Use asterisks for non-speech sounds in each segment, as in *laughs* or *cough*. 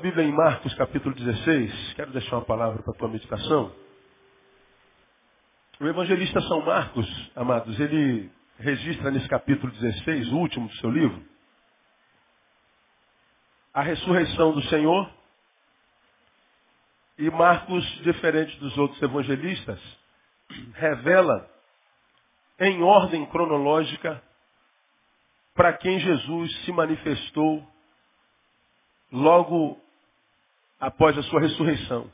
Bíblia em Marcos capítulo 16. Quero deixar uma palavra para a tua meditação. O evangelista São Marcos, amados, ele registra nesse capítulo 16, o último do seu livro, a ressurreição do Senhor. E Marcos, diferente dos outros evangelistas, revela em ordem cronológica para quem Jesus se manifestou logo após a sua ressurreição.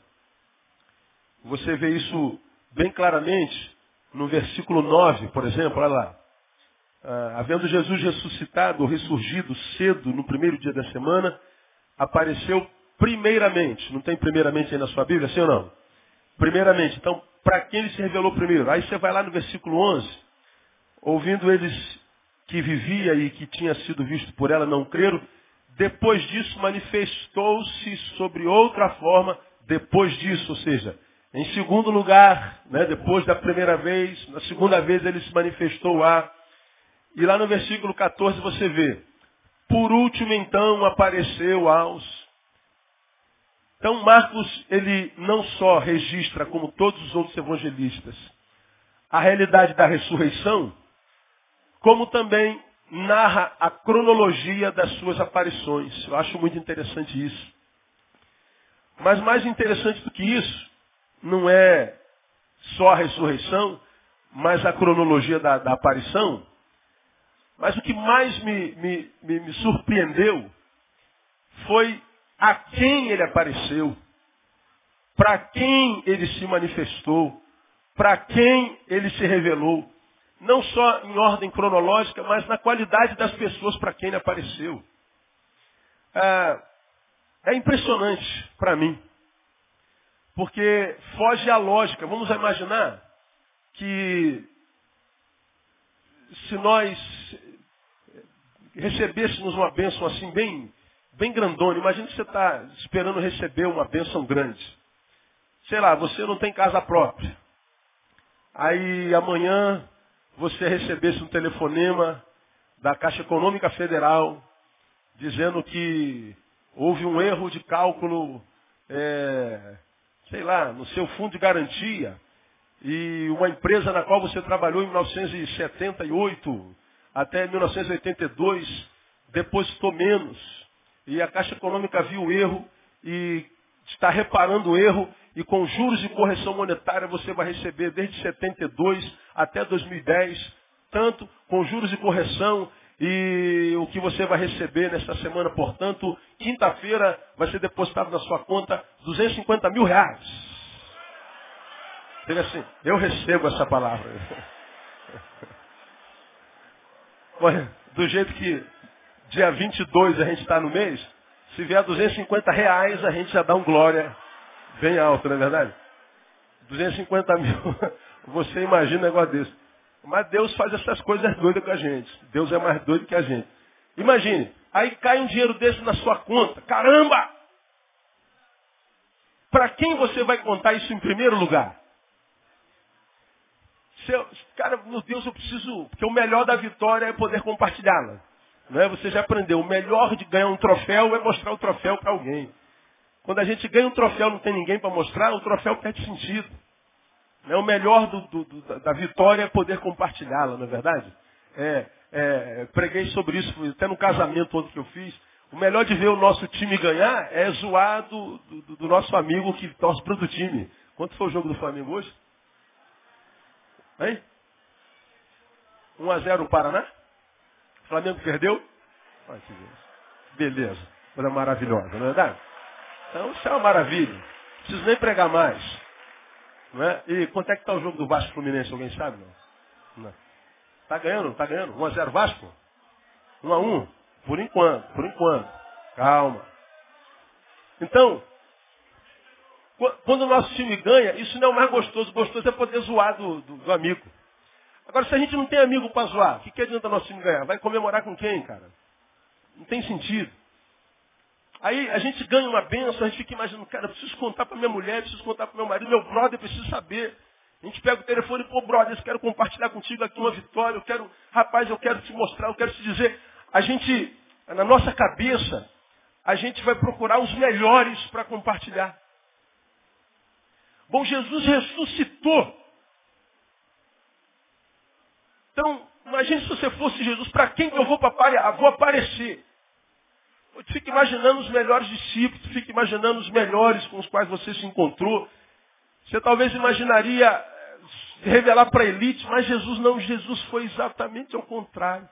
Você vê isso bem claramente no versículo 9, por exemplo, olha lá. Ah, havendo Jesus ressuscitado ou ressurgido cedo no primeiro dia da semana, apareceu primeiramente. Não tem primeiramente aí na sua Bíblia, sim ou não? Primeiramente. Então, para quem ele se revelou primeiro? Aí você vai lá no versículo 11, ouvindo eles que vivia e que tinha sido visto por ela não creram, depois disso manifestou-se sobre outra forma, depois disso, ou seja, em segundo lugar, né, depois da primeira vez, na segunda vez ele se manifestou lá. E lá no versículo 14 você vê, por último então apareceu aos. Então Marcos, ele não só registra, como todos os outros evangelistas, a realidade da ressurreição, como também narra a cronologia das suas aparições. Eu acho muito interessante isso. Mas mais interessante do que isso, não é só a ressurreição, mas a cronologia da, da aparição. Mas o que mais me, me, me, me surpreendeu foi a quem ele apareceu, para quem ele se manifestou, para quem ele se revelou não só em ordem cronológica, mas na qualidade das pessoas para quem ele apareceu. É, é impressionante para mim. Porque foge à lógica. Vamos imaginar que se nós recebêssemos uma bênção assim bem, bem grandona, imagine que você está esperando receber uma bênção grande. Sei lá, você não tem casa própria. Aí amanhã você recebesse um telefonema da Caixa Econômica Federal dizendo que houve um erro de cálculo, é, sei lá, no seu fundo de garantia e uma empresa na qual você trabalhou em 1978 até 1982 depositou menos. E a Caixa Econômica viu o erro e está reparando o erro e com juros de correção monetária você vai receber desde 72 até 2010, tanto com juros de correção e o que você vai receber nesta semana, portanto, quinta-feira vai ser depositado na sua conta 250 mil reais. Ele assim, eu recebo essa palavra. *laughs* do jeito que dia 22 a gente está no mês, se vier 250 reais, a gente já dá um glória bem alto, não é verdade? 250 mil, *laughs* você imagina um negócio desse. Mas Deus faz essas coisas doidas com a gente. Deus é mais doido que a gente. Imagine, aí cai um dinheiro desse na sua conta. Caramba! Para quem você vai contar isso em primeiro lugar? Seu, cara, meu Deus, eu preciso. Porque o melhor da vitória é poder compartilhá-la. Não é? Você já aprendeu. O melhor de ganhar um troféu é mostrar o troféu para alguém. Quando a gente ganha um troféu não tem ninguém para mostrar, o troféu perde sentido. É o melhor do, do, do, da vitória é poder compartilhá-la, não é verdade? É, é, preguei sobre isso até no casamento outro que eu fiz. O melhor de ver o nosso time ganhar é zoar do, do, do nosso amigo que torce para o time. Quanto foi o jogo do Flamengo hoje? Hein? 1 a 0 o Paraná? O Flamengo perdeu? Beleza. Coisa maravilhosa, não é verdade? Então isso é uma maravilha. Não preciso nem pregar mais. Não é? E quanto é que está o jogo do Vasco Fluminense? Alguém sabe? Não. não. Tá ganhando? Tá ganhando? 1x0 Vasco? 1x1? Por enquanto, por enquanto. Calma. Então, quando o nosso time ganha, isso não é o mais gostoso. Gostoso é poder zoar do, do, do amigo. Agora, se a gente não tem amigo para zoar, o que, que adianta nosso time ganhar? Vai comemorar com quem, cara? Não tem sentido. Aí a gente ganha uma benção, a gente fica imaginando, cara, preciso contar para minha mulher, preciso contar para meu marido, meu brother, preciso saber. A gente pega o telefone, pô, brother, eu quero compartilhar contigo aqui uma vitória, eu quero, rapaz, eu quero te mostrar, eu quero te dizer. A gente, na nossa cabeça, a gente vai procurar os melhores para compartilhar. Bom, Jesus ressuscitou. Então, imagine se você fosse Jesus, para quem eu vou, vou aparecer? Fique imaginando os melhores discípulos, fique imaginando os melhores com os quais você se encontrou. Você talvez imaginaria eh, revelar para a elite, mas Jesus não, Jesus foi exatamente ao contrário.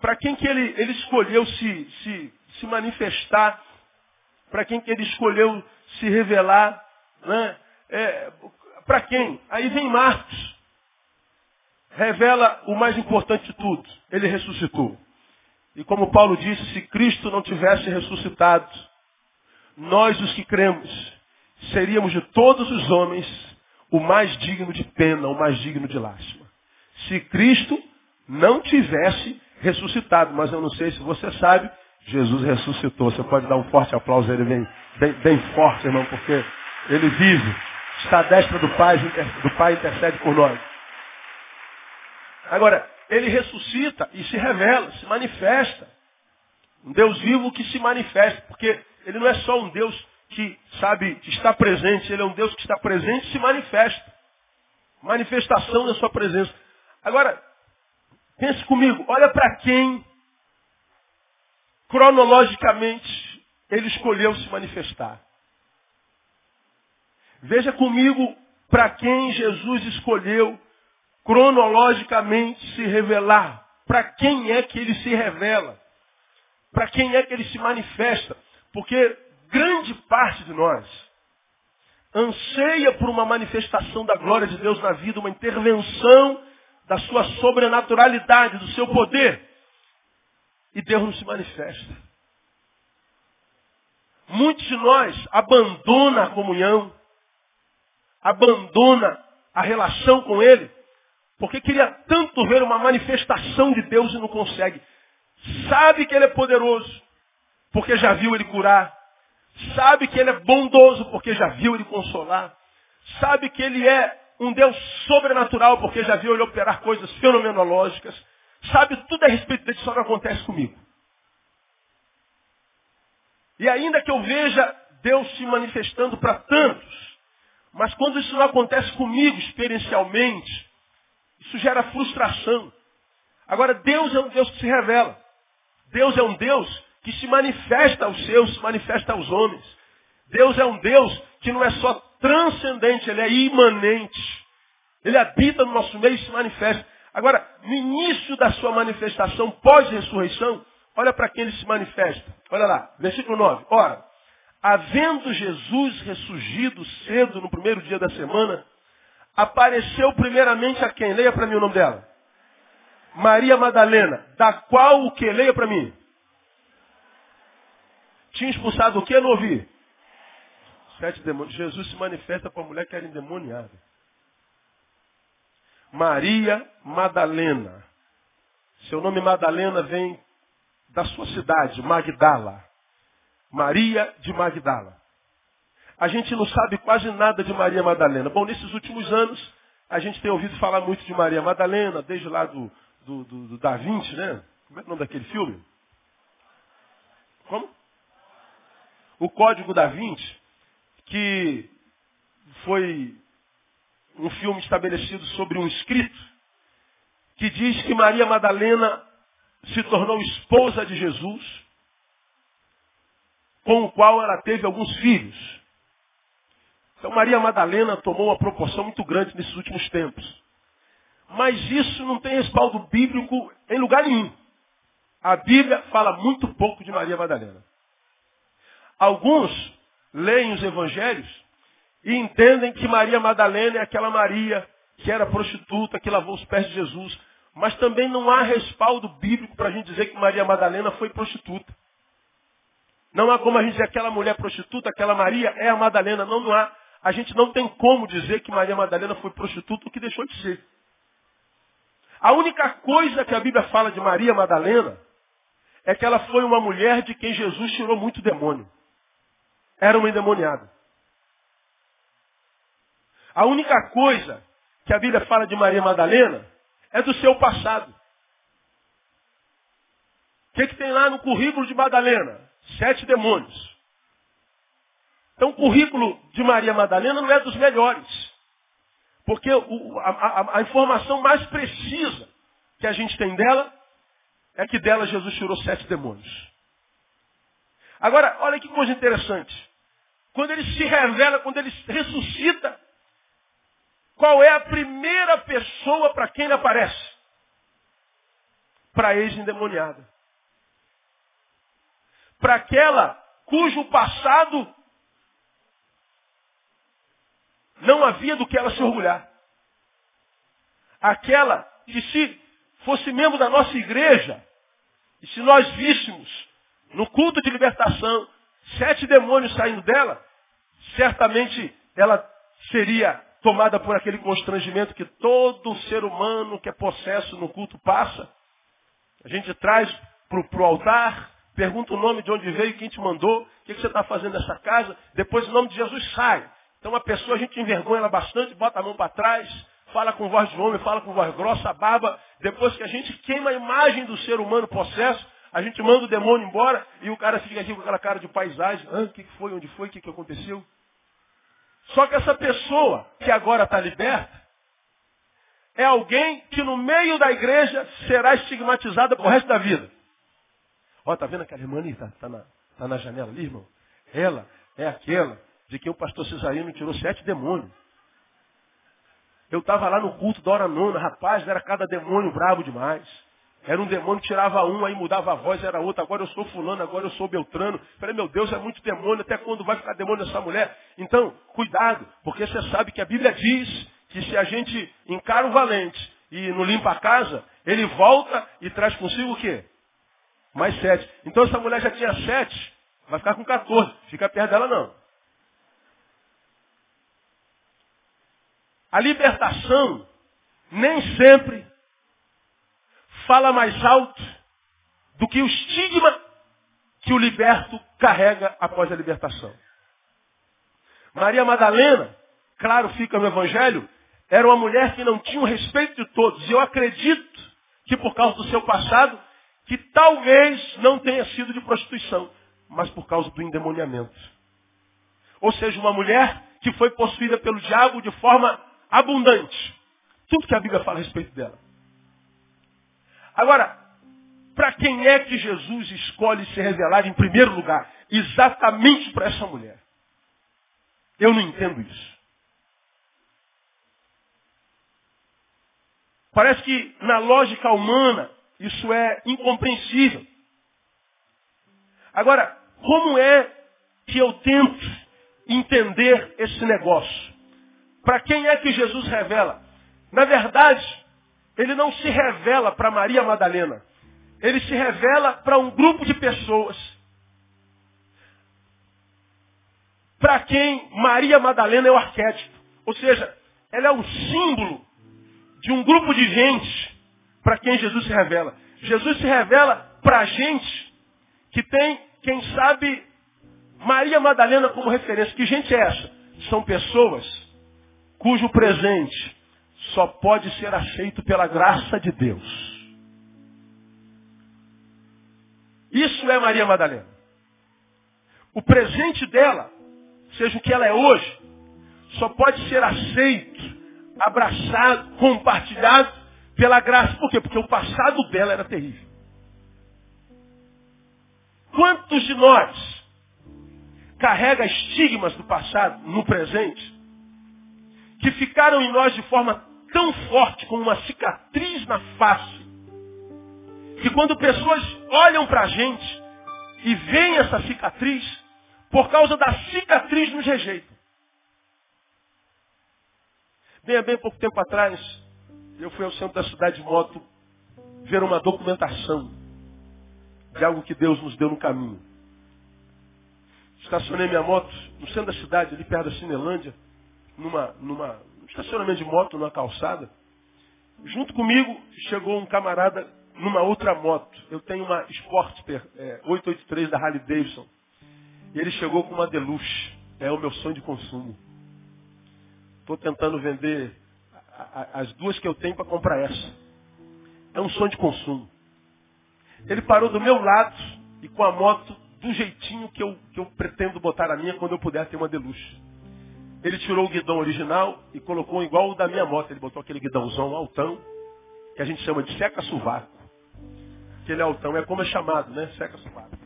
Para quem que ele, ele escolheu se, se, se manifestar, para quem que ele escolheu se revelar, né? É, para quem? Aí vem Marcos. Revela o mais importante de tudo. Ele ressuscitou. E como Paulo disse, se Cristo não tivesse ressuscitado, nós os que cremos, seríamos de todos os homens o mais digno de pena, o mais digno de lástima. Se Cristo não tivesse ressuscitado, mas eu não sei se você sabe, Jesus ressuscitou. Você pode dar um forte aplauso a ele bem, bem, bem forte, irmão, porque ele vive. Está à destra do Pai, do Pai intercede por nós. Agora, ele ressuscita e se revela, se manifesta. Um Deus vivo que se manifesta, porque ele não é só um Deus que, sabe, que está presente, ele é um Deus que está presente e se manifesta. Manifestação da sua presença. Agora, pense comigo, olha para quem cronologicamente ele escolheu se manifestar. Veja comigo para quem Jesus escolheu cronologicamente se revelar. Para quem é que ele se revela? Para quem é que ele se manifesta? Porque grande parte de nós anseia por uma manifestação da glória de Deus na vida, uma intervenção da sua sobrenaturalidade, do seu poder. E Deus não se manifesta. Muitos de nós abandonam a comunhão, abandona a relação com Ele, porque queria tanto ver uma manifestação de Deus e não consegue. Sabe que Ele é poderoso, porque já viu Ele curar. Sabe que Ele é bondoso, porque já viu Ele consolar. Sabe que Ele é um Deus sobrenatural, porque já viu Ele operar coisas fenomenológicas. Sabe tudo a respeito dele, só não acontece comigo. E ainda que eu veja Deus se manifestando para tantos, mas quando isso não acontece comigo experiencialmente, isso gera frustração. Agora, Deus é um Deus que se revela. Deus é um Deus que se manifesta aos seus, se manifesta aos homens. Deus é um Deus que não é só transcendente, ele é imanente. Ele habita no nosso meio e se manifesta. Agora, no início da sua manifestação, pós-ressurreição, olha para quem ele se manifesta. Olha lá, versículo 9. Ora, havendo Jesus ressurgido cedo no primeiro dia da semana, apareceu primeiramente a quem? Leia para mim o nome dela. Maria Madalena, da qual o que? Leia para mim. Tinha expulsado o que? Não ouvi. Sete demônios. Jesus se manifesta para a mulher que era endemoniada. Maria Madalena. Seu nome Madalena vem da sua cidade, Magdala. Maria de Magdala. A gente não sabe quase nada de Maria Madalena. Bom, nesses últimos anos, a gente tem ouvido falar muito de Maria Madalena, desde lá do, do, do, do Da Vinci, né? Como é o nome daquele filme? Como? O Código da Vinci, que foi um filme estabelecido sobre um escrito, que diz que Maria Madalena se tornou esposa de Jesus com o qual ela teve alguns filhos. Então Maria Madalena tomou uma proporção muito grande nesses últimos tempos. Mas isso não tem respaldo bíblico em lugar nenhum. A Bíblia fala muito pouco de Maria Madalena. Alguns leem os evangelhos e entendem que Maria Madalena é aquela Maria que era prostituta, que lavou os pés de Jesus. Mas também não há respaldo bíblico para a gente dizer que Maria Madalena foi prostituta. Não há como a gente dizer aquela mulher prostituta, aquela Maria é a Madalena. Não, não há. A gente não tem como dizer que Maria Madalena foi prostituta, o que deixou de ser. A única coisa que a Bíblia fala de Maria Madalena é que ela foi uma mulher de quem Jesus tirou muito demônio. Era uma endemoniada. A única coisa que a Bíblia fala de Maria Madalena é do seu passado. O que, que tem lá no currículo de Madalena? sete demônios. Então o currículo de Maria Madalena não é dos melhores. Porque o, a, a, a informação mais precisa que a gente tem dela é que dela Jesus tirou sete demônios. Agora, olha que coisa interessante. Quando ele se revela, quando ele ressuscita, qual é a primeira pessoa para quem ele aparece? Para a ex-endemoniada. Para aquela cujo passado não havia do que ela se orgulhar. Aquela que se fosse membro da nossa igreja, e se nós víssemos no culto de libertação sete demônios saindo dela, certamente ela seria tomada por aquele constrangimento que todo ser humano que é possesso no culto passa. A gente traz para o altar, pergunta o nome de onde veio, quem te mandou, o que, que você está fazendo nessa casa, depois o nome de Jesus sai. Então a pessoa, a gente envergonha ela bastante, bota a mão para trás, fala com voz de homem, fala com voz grossa, baba. Depois que a gente queima a imagem do ser humano possesso, a gente manda o demônio embora e o cara fica aqui com aquela cara de paisagem. Ah, o que foi, onde foi, o que, que aconteceu? Só que essa pessoa que agora está liberta é alguém que no meio da igreja será estigmatizada pro resto da vida. Ó, tá vendo aquela irmã ali? Tá, tá, na, tá na janela ali, irmão? Ela é aquela de quem o pastor Cesarino tirou sete demônios. Eu estava lá no culto da hora nona, rapaz, era cada demônio bravo demais. Era um demônio que tirava um, aí mudava a voz, era outro. Agora eu sou fulano, agora eu sou Beltrano. Falei, meu Deus, é muito demônio. Até quando vai ficar demônio essa mulher? Então, cuidado, porque você sabe que a Bíblia diz que se a gente encara o valente e não limpa a casa, ele volta e traz consigo o quê? Mais sete. Então essa mulher já tinha sete, vai ficar com 14. Fica perto dela não. A libertação nem sempre fala mais alto do que o estigma que o liberto carrega após a libertação. Maria Madalena, claro, fica no Evangelho, era uma mulher que não tinha o respeito de todos. E eu acredito que por causa do seu passado, que talvez não tenha sido de prostituição, mas por causa do endemoniamento. Ou seja, uma mulher que foi possuída pelo diabo de forma abundante. Tudo que a Bíblia fala a respeito dela. Agora, para quem é que Jesus escolhe se revelar em primeiro lugar? Exatamente para essa mulher. Eu não entendo isso. Parece que na lógica humana isso é incompreensível. Agora, como é que eu tento entender esse negócio? Para quem é que Jesus revela? Na verdade, ele não se revela para Maria Madalena. Ele se revela para um grupo de pessoas. Para quem Maria Madalena é o arquétipo. Ou seja, ela é o símbolo de um grupo de gente para quem Jesus se revela. Jesus se revela para gente que tem, quem sabe, Maria Madalena como referência. Que gente é essa? São pessoas cujo presente só pode ser aceito pela graça de Deus. Isso é Maria Madalena. O presente dela, seja o que ela é hoje, só pode ser aceito, abraçado, compartilhado pela graça. Por quê? Porque o passado dela era terrível. Quantos de nós carrega estigmas do passado no presente que ficaram em nós de forma tão forte como uma cicatriz na face, que quando pessoas olham para a gente e veem essa cicatriz, por causa da cicatriz nos rejeitam. Bem, há bem pouco tempo atrás, eu fui ao centro da cidade de moto ver uma documentação de algo que Deus nos deu no caminho. Estacionei minha moto no centro da cidade, ali perto da Cinelândia, numa, numa, estacionamento de moto na calçada. Junto comigo chegou um camarada numa outra moto. Eu tenho uma Sportster é, 883 da Harley Davidson. E ele chegou com uma Deluxe. É o meu sonho de consumo. Estou tentando vender as duas que eu tenho para comprar essa. É um sonho de consumo. Ele parou do meu lado e com a moto do jeitinho que eu, que eu pretendo botar a minha quando eu puder ter uma deluxe. Ele tirou o guidão original e colocou igual o da minha moto. Ele botou aquele guidãozão altão, que a gente chama de seca-sovaco. Aquele altão é como é chamado, né? Seca-sovaco.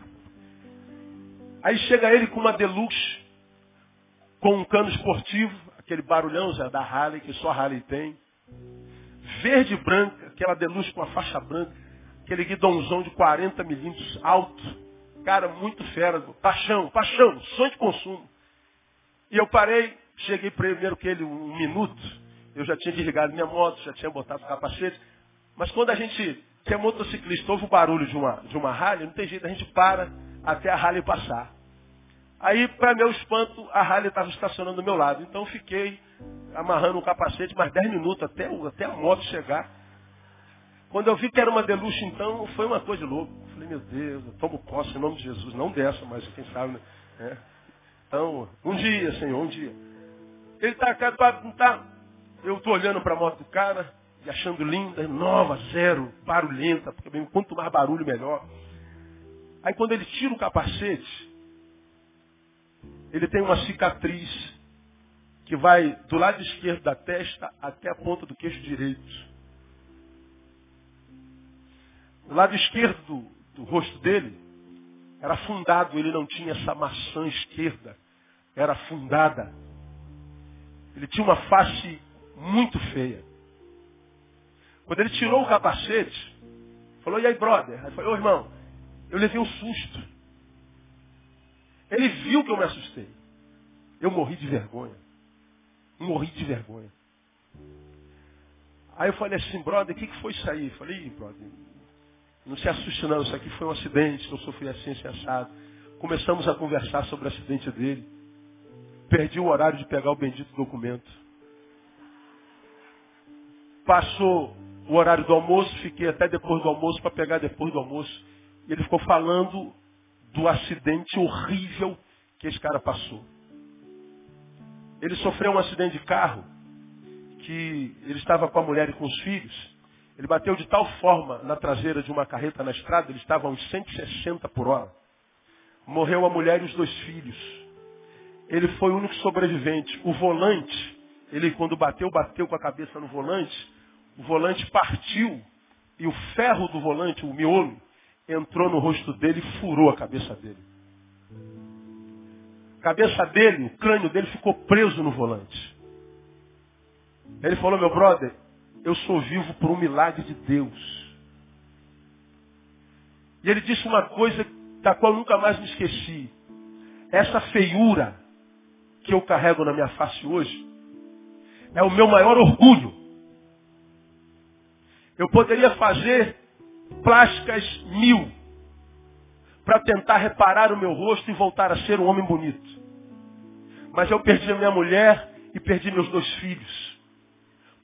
Aí chega ele com uma deluxe, com um cano esportivo, aquele barulhão já da Harley, que só a Harley tem. Verde e branca, aquela deluxe com a faixa branca, aquele guidãozão de 40 milímetros alto. Cara, muito fera. Paixão, paixão, sonho de consumo. E eu parei, cheguei primeiro que ele um minuto. Eu já tinha desligado minha moto, já tinha botado o capacete. Mas quando a gente, que é motociclista, ouve o barulho de uma, de uma Harley, não tem jeito, a gente para até a Harley passar. Aí, para meu espanto, a Harley estava estacionando do meu lado. Então fiquei amarrando o capacete mais 10 minutos até, até a moto chegar. Quando eu vi que era uma deluxe, então, foi uma coisa louca. Falei, meu Deus, eu tomo posse em nome de Jesus. Não dessa, mas quem sabe, né? É. Então, um dia, Senhor, um dia. Ele está não tá. Eu estou olhando para a moto do cara e achando linda, nova, zero, barulhenta, porque quanto mais barulho, melhor. Aí quando ele tira o capacete, ele tem uma cicatriz que vai do lado esquerdo da testa até a ponta do queixo direito. O lado esquerdo do, do rosto dele era afundado, ele não tinha essa maçã esquerda, era afundada. Ele tinha uma face muito feia. Quando ele tirou o capacete, falou, e aí, brother? Aí falou, ô irmão, eu levei um susto. Ele viu que eu me assustei. Eu morri de vergonha. Morri de vergonha. Aí eu falei assim, brother, o que, que foi isso aí? Eu falei, brother, não se assuste não, isso aqui foi um acidente, eu sofri assim, assim, assado. Começamos a conversar sobre o acidente dele. Perdi o horário de pegar o bendito documento. Passou o horário do almoço, fiquei até depois do almoço para pegar depois do almoço. E ele ficou falando do acidente horrível que esse cara passou. Ele sofreu um acidente de carro, que ele estava com a mulher e com os filhos. Ele bateu de tal forma na traseira de uma carreta na estrada, ele estava a uns 160 por hora. Morreu a mulher e os dois filhos. Ele foi o único sobrevivente. O volante, ele quando bateu, bateu com a cabeça no volante, o volante partiu e o ferro do volante, o miolo, entrou no rosto dele e furou a cabeça dele. A cabeça dele, o crânio dele ficou preso no volante. Ele falou, meu brother, eu sou vivo por um milagre de Deus. E ele disse uma coisa da qual nunca mais me esqueci. Essa feiura que eu carrego na minha face hoje é o meu maior orgulho. Eu poderia fazer plásticas mil para tentar reparar o meu rosto e voltar a ser um homem bonito. Mas eu perdi a minha mulher e perdi meus dois filhos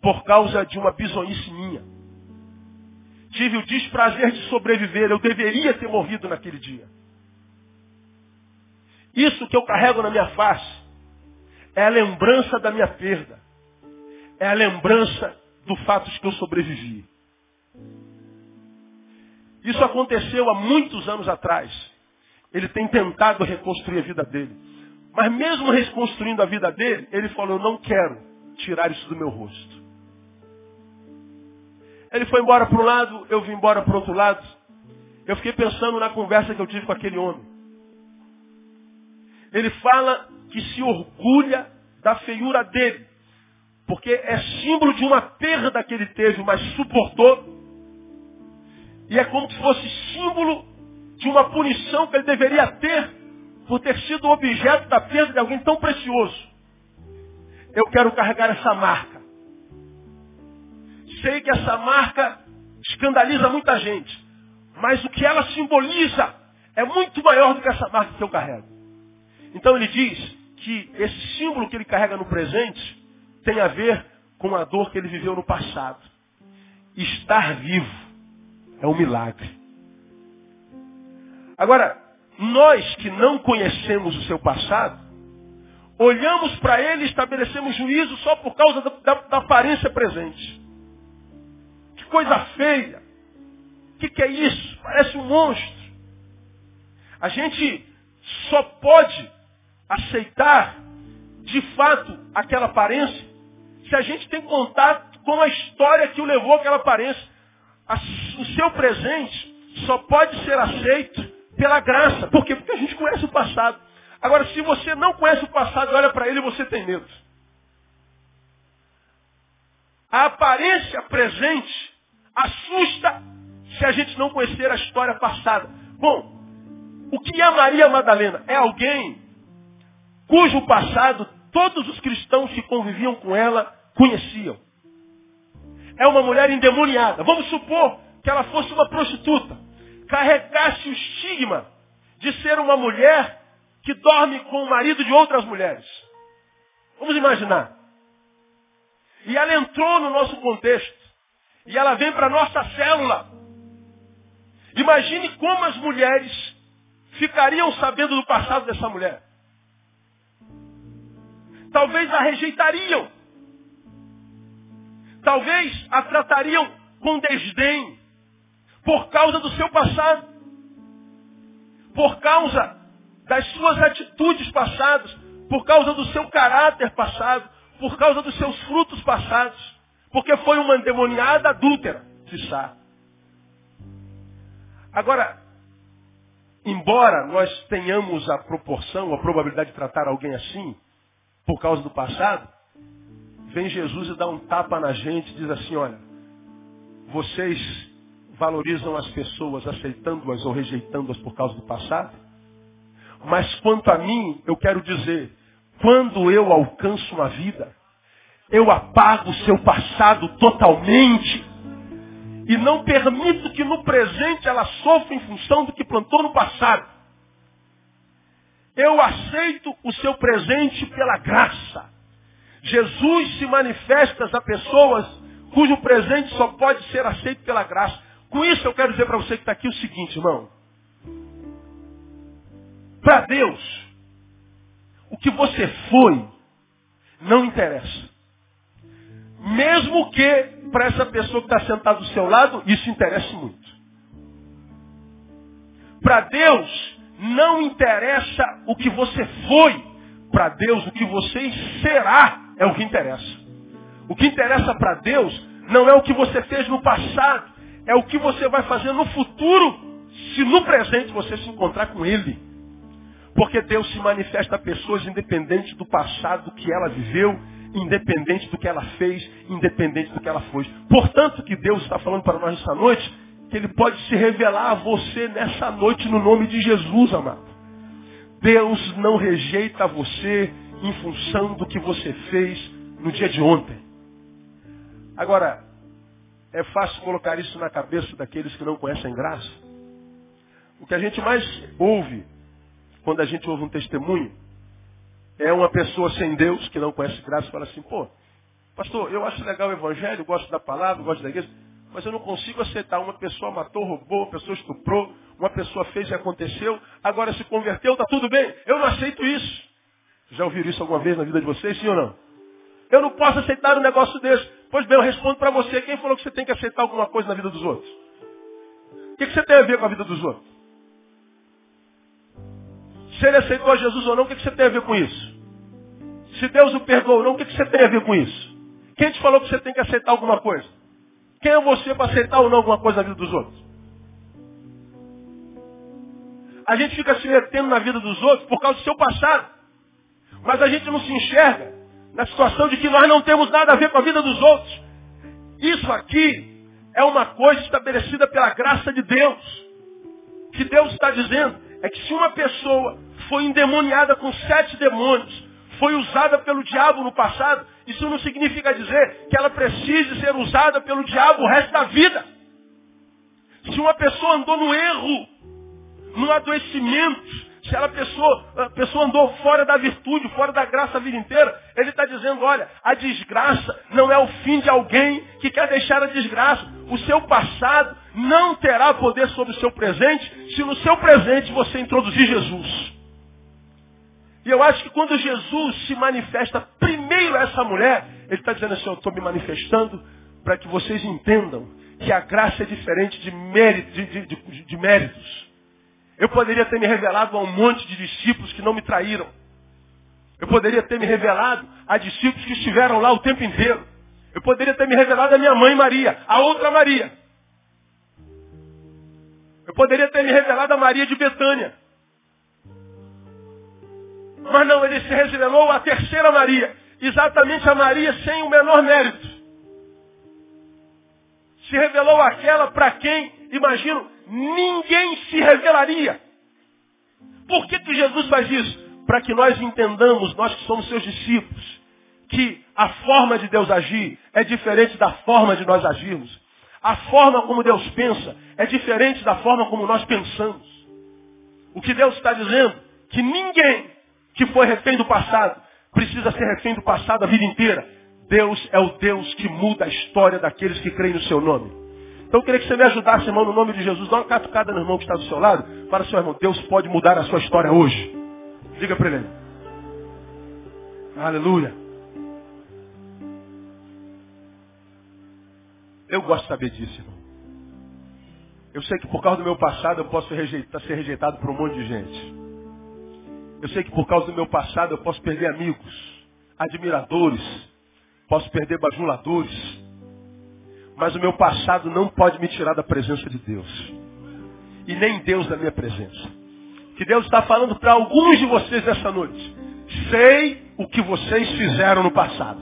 por causa de uma bisonhice minha. Tive o desprazer de sobreviver, eu deveria ter morrido naquele dia. Isso que eu carrego na minha face é a lembrança da minha perda. É a lembrança do fato de que eu sobrevivi. Isso aconteceu há muitos anos atrás. Ele tem tentado reconstruir a vida dele. Mas mesmo reconstruindo a vida dele, ele falou, eu não quero tirar isso do meu rosto. Ele foi embora para um lado, eu vim embora para o outro lado. Eu fiquei pensando na conversa que eu tive com aquele homem. Ele fala que se orgulha da feiura dele. Porque é símbolo de uma perda que ele teve, mas suportou. E é como se fosse símbolo de uma punição que ele deveria ter por ter sido objeto da perda de alguém tão precioso. Eu quero carregar essa marca sei que essa marca escandaliza muita gente. Mas o que ela simboliza é muito maior do que essa marca que eu carrego. Então ele diz que esse símbolo que ele carrega no presente tem a ver com a dor que ele viveu no passado. Estar vivo é um milagre. Agora, nós que não conhecemos o seu passado, olhamos para ele e estabelecemos juízo só por causa da, da, da aparência presente coisa feia. O que, que é isso? Parece um monstro. A gente só pode aceitar de fato aquela aparência se a gente tem contato com a história que o levou àquela aparência. O seu presente só pode ser aceito pela graça. Por quê? Porque a gente conhece o passado. Agora, se você não conhece o passado olha para ele, você tem medo. A aparência presente assusta se a gente não conhecer a história passada. Bom, o que é Maria Madalena? É alguém cujo passado todos os cristãos que conviviam com ela conheciam. É uma mulher endemoniada. Vamos supor que ela fosse uma prostituta. Carregasse o estigma de ser uma mulher que dorme com o marido de outras mulheres. Vamos imaginar. E ela entrou no nosso contexto. E ela vem para a nossa célula. Imagine como as mulheres ficariam sabendo do passado dessa mulher. Talvez a rejeitariam. Talvez a tratariam com desdém. Por causa do seu passado. Por causa das suas atitudes passadas. Por causa do seu caráter passado. Por causa dos seus frutos passados. Porque foi uma endemoniada adúltera, se sabe. Agora, embora nós tenhamos a proporção, a probabilidade de tratar alguém assim, por causa do passado, vem Jesus e dá um tapa na gente e diz assim, olha, vocês valorizam as pessoas aceitando-as ou rejeitando-as por causa do passado? Mas quanto a mim, eu quero dizer, quando eu alcanço uma vida, eu apago o seu passado totalmente e não permito que no presente ela sofra em função do que plantou no passado. Eu aceito o seu presente pela graça. Jesus se manifesta a pessoas cujo presente só pode ser aceito pela graça. Com isso eu quero dizer para você que está aqui o seguinte, irmão. Para Deus, o que você foi não interessa. Mesmo que para essa pessoa que está sentada do seu lado, isso interessa muito. Para Deus, não interessa o que você foi. Para Deus, o que você será é o que interessa. O que interessa para Deus não é o que você fez no passado, é o que você vai fazer no futuro, se no presente você se encontrar com Ele. Porque Deus se manifesta a pessoas independente do passado que ela viveu independente do que ela fez, independente do que ela foi. Portanto, que Deus está falando para nós essa noite, que Ele pode se revelar a você nessa noite no nome de Jesus, amado. Deus não rejeita você em função do que você fez no dia de ontem. Agora, é fácil colocar isso na cabeça daqueles que não conhecem graça. O que a gente mais ouve quando a gente ouve um testemunho é uma pessoa sem Deus, que não conhece graça, fala assim, pô, pastor, eu acho legal o evangelho, gosto da palavra, gosto da igreja, mas eu não consigo aceitar. Uma pessoa matou, roubou, uma pessoa estuprou, uma pessoa fez e aconteceu, agora se converteu, está tudo bem. Eu não aceito isso. Já ouviram isso alguma vez na vida de vocês, sim ou não? Eu não posso aceitar um negócio desse. Pois bem, eu respondo para você. Quem falou que você tem que aceitar alguma coisa na vida dos outros? O que, que você tem a ver com a vida dos outros? Se ele aceitou Jesus ou não, o que, você tem a ver com isso? Se Deus o perdoou ou não, o que, você tem a ver com isso? Quem te falou que você tem que aceitar alguma coisa? Quem é você para aceitar ou não alguma coisa na vida dos outros? A gente fica se metendo na vida dos outros por causa do seu passado. Mas a gente não se enxerga na situação de que nós não temos nada a ver com a vida dos outros. Isso aqui é uma coisa estabelecida pela graça de Deus. Que Deus está dizendo é que se uma pessoa foi endemoniada com sete demônios, foi usada pelo diabo no passado, isso não significa dizer que ela precise ser usada pelo diabo o resto da vida. Se uma pessoa andou no erro, no adoecimento, se ela pessoa, a pessoa andou fora da virtude, fora da graça a vida inteira, ele está dizendo, olha, a desgraça não é o fim de alguém que quer deixar a desgraça. O seu passado não terá poder sobre o seu presente se no seu presente você introduzir Jesus. E eu acho que quando Jesus se manifesta primeiro a essa mulher, ele está dizendo assim, eu estou me manifestando para que vocês entendam que a graça é diferente de, mérito, de, de, de, méritos. Eu poderia ter me revelado a um monte de discípulos que não me traíram. Eu poderia ter me revelado a discípulos que estiveram lá o tempo inteiro. Eu poderia ter me revelado a minha mãe Maria, a outra Maria. Eu poderia ter me revelado a Maria de Betânia. Mas não, ele se revelou a terceira Maria. Exatamente a Maria sem o menor mérito. Se revelou aquela para quem, imagino, ninguém se revelaria. Por que, que Jesus faz isso? Para que nós entendamos, nós que somos seus discípulos, que a forma de Deus agir é diferente da forma de nós agirmos. A forma como Deus pensa é diferente da forma como nós pensamos. O que Deus está dizendo? Que ninguém que foi refém do passado precisa ser refém do passado a vida inteira. Deus é o Deus que muda a história daqueles que creem no seu nome. Então eu queria que você me ajudasse, irmão, no nome de Jesus. Dá uma catucada no irmão que está do seu lado. Fala, seu irmão, Deus pode mudar a sua história hoje. Diga para ele. Aleluia. Eu gosto de saber disso, irmão. Eu sei que por causa do meu passado eu posso ser rejeitado, ser rejeitado por um monte de gente. Eu sei que por causa do meu passado eu posso perder amigos, admiradores, posso perder bajuladores. Mas o meu passado não pode me tirar da presença de Deus. E nem Deus da minha presença. Que Deus está falando para alguns de vocês nessa noite. Sei o que vocês fizeram no passado.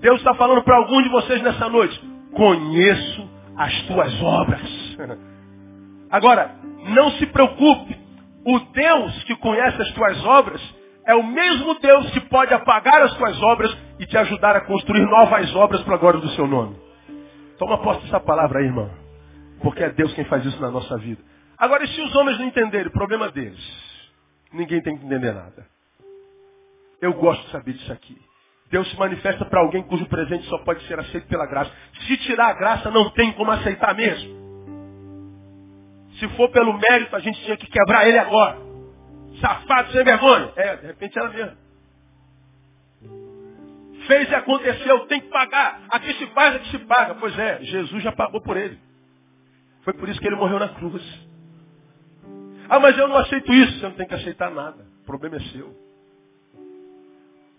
Deus está falando para alguns de vocês nessa noite. Conheço as tuas obras. *laughs* Agora, não se preocupe. O Deus que conhece as tuas obras é o mesmo Deus que pode apagar as tuas obras e te ajudar a construir novas obras para a glória do seu nome. Toma posse dessa palavra aí, irmão. Porque é Deus quem faz isso na nossa vida. Agora, e se os homens não entenderem, problema deles. Ninguém tem que entender nada. Eu gosto de saber disso aqui. Deus se manifesta para alguém cujo presente só pode ser aceito pela graça. Se tirar a graça, não tem como aceitar mesmo. Se for pelo mérito, a gente tinha que quebrar ele agora. Safado sem vergonha. É, de repente era mesmo. Fez e aconteceu, tem que pagar. Aqui se faz, aqui se paga. Pois é, Jesus já pagou por ele. Foi por isso que ele morreu na cruz. Ah, mas eu não aceito isso. Você não tem que aceitar nada. O problema é seu.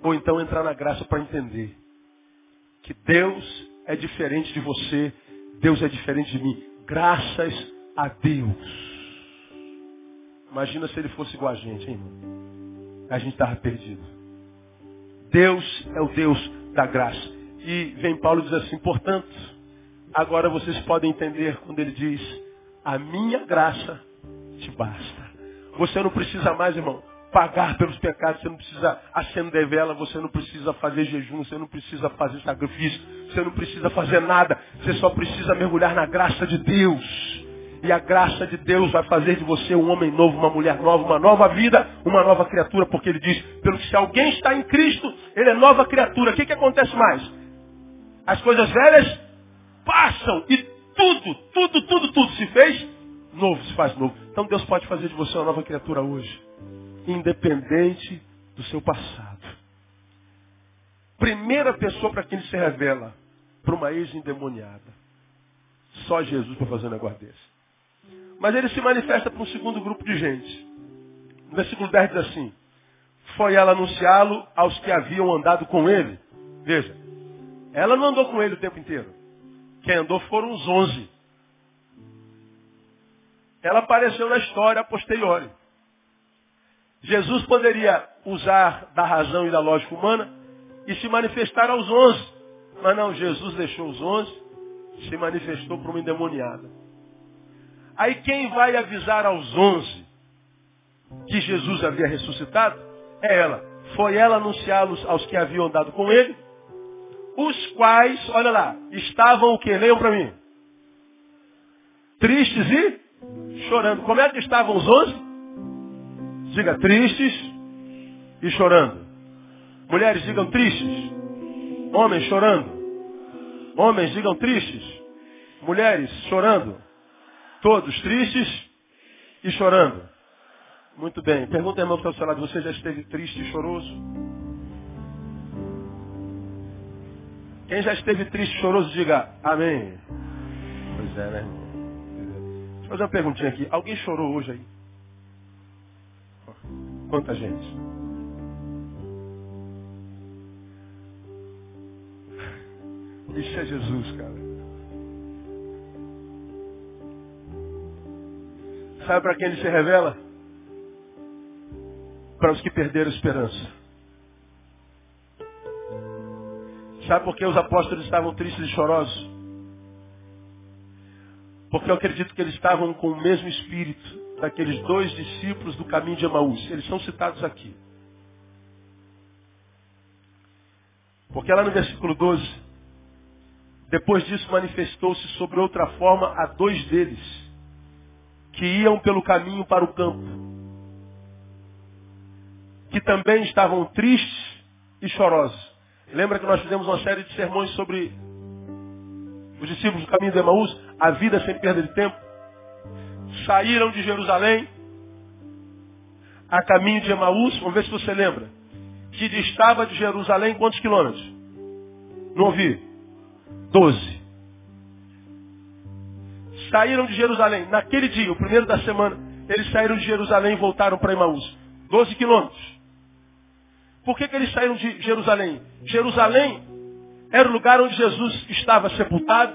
Ou então entrar na graça para entender que Deus é diferente de você, Deus é diferente de mim. Graças a Deus. Imagina se ele fosse igual a gente, hein, irmão? A gente estava perdido. Deus é o Deus da graça. E vem Paulo diz assim, portanto, agora vocês podem entender quando ele diz, a minha graça te basta. Você não precisa mais, irmão, pagar pelos pecados, você não precisa acender vela, você não precisa fazer jejum, você não precisa fazer sacrifício, você não precisa fazer nada, você só precisa mergulhar na graça de Deus. E a graça de Deus vai fazer de você um homem novo, uma mulher nova, uma nova vida, uma nova criatura, porque ele diz, pelo que se alguém está em Cristo, ele é nova criatura. O que, que acontece mais? As coisas velhas passam e tudo, tudo, tudo, tudo se fez novo, se faz novo. Então Deus pode fazer de você uma nova criatura hoje, independente do seu passado. Primeira pessoa para quem ele se revela, para uma ex-endemoniada. Só Jesus para fazer um negócio desse. Mas ele se manifesta para um segundo grupo de gente. No versículo 10 diz assim: Foi ela anunciá-lo aos que haviam andado com ele. Veja, ela não andou com ele o tempo inteiro. Quem andou foram os onze. Ela apareceu na história a posteriori. Jesus poderia usar da razão e da lógica humana e se manifestar aos onze. Mas não, Jesus deixou os onze, se manifestou para uma endemoniada. Aí quem vai avisar aos onze que Jesus havia ressuscitado é ela. Foi ela anunciá-los aos que haviam andado com ele, os quais, olha lá, estavam o que? Leiam para mim. Tristes e chorando. Como é que estavam os onze? Diga tristes e chorando. Mulheres digam tristes. Homens chorando. Homens digam tristes. Mulheres chorando. Todos tristes e chorando. Muito bem. Pergunta, irmão, que está ao seu lado. Você já esteve triste e choroso? Quem já esteve triste e choroso, diga amém. Pois é, né? Vou fazer uma perguntinha aqui. Alguém chorou hoje aí? Quanta gente? Isso é Jesus, cara. Sabe para quem ele se revela? Para os que perderam esperança. Sabe por que os apóstolos estavam tristes e chorosos? Porque eu acredito que eles estavam com o mesmo espírito daqueles dois discípulos do caminho de Emaús. Eles são citados aqui. Porque lá no versículo 12, depois disso manifestou-se sobre outra forma a dois deles, que iam pelo caminho para o campo, que também estavam tristes e chorosos. Lembra que nós fizemos uma série de sermões sobre os discípulos do caminho de Emaús, a vida sem perda de tempo? Saíram de Jerusalém a caminho de Emaús, vamos ver se você lembra, que distava de Jerusalém quantos quilômetros? Não ouvi. Doze. Saíram de Jerusalém. Naquele dia, o primeiro da semana, eles saíram de Jerusalém e voltaram para Emaús. Doze quilômetros. Por que, que eles saíram de Jerusalém? Jerusalém era o lugar onde Jesus estava sepultado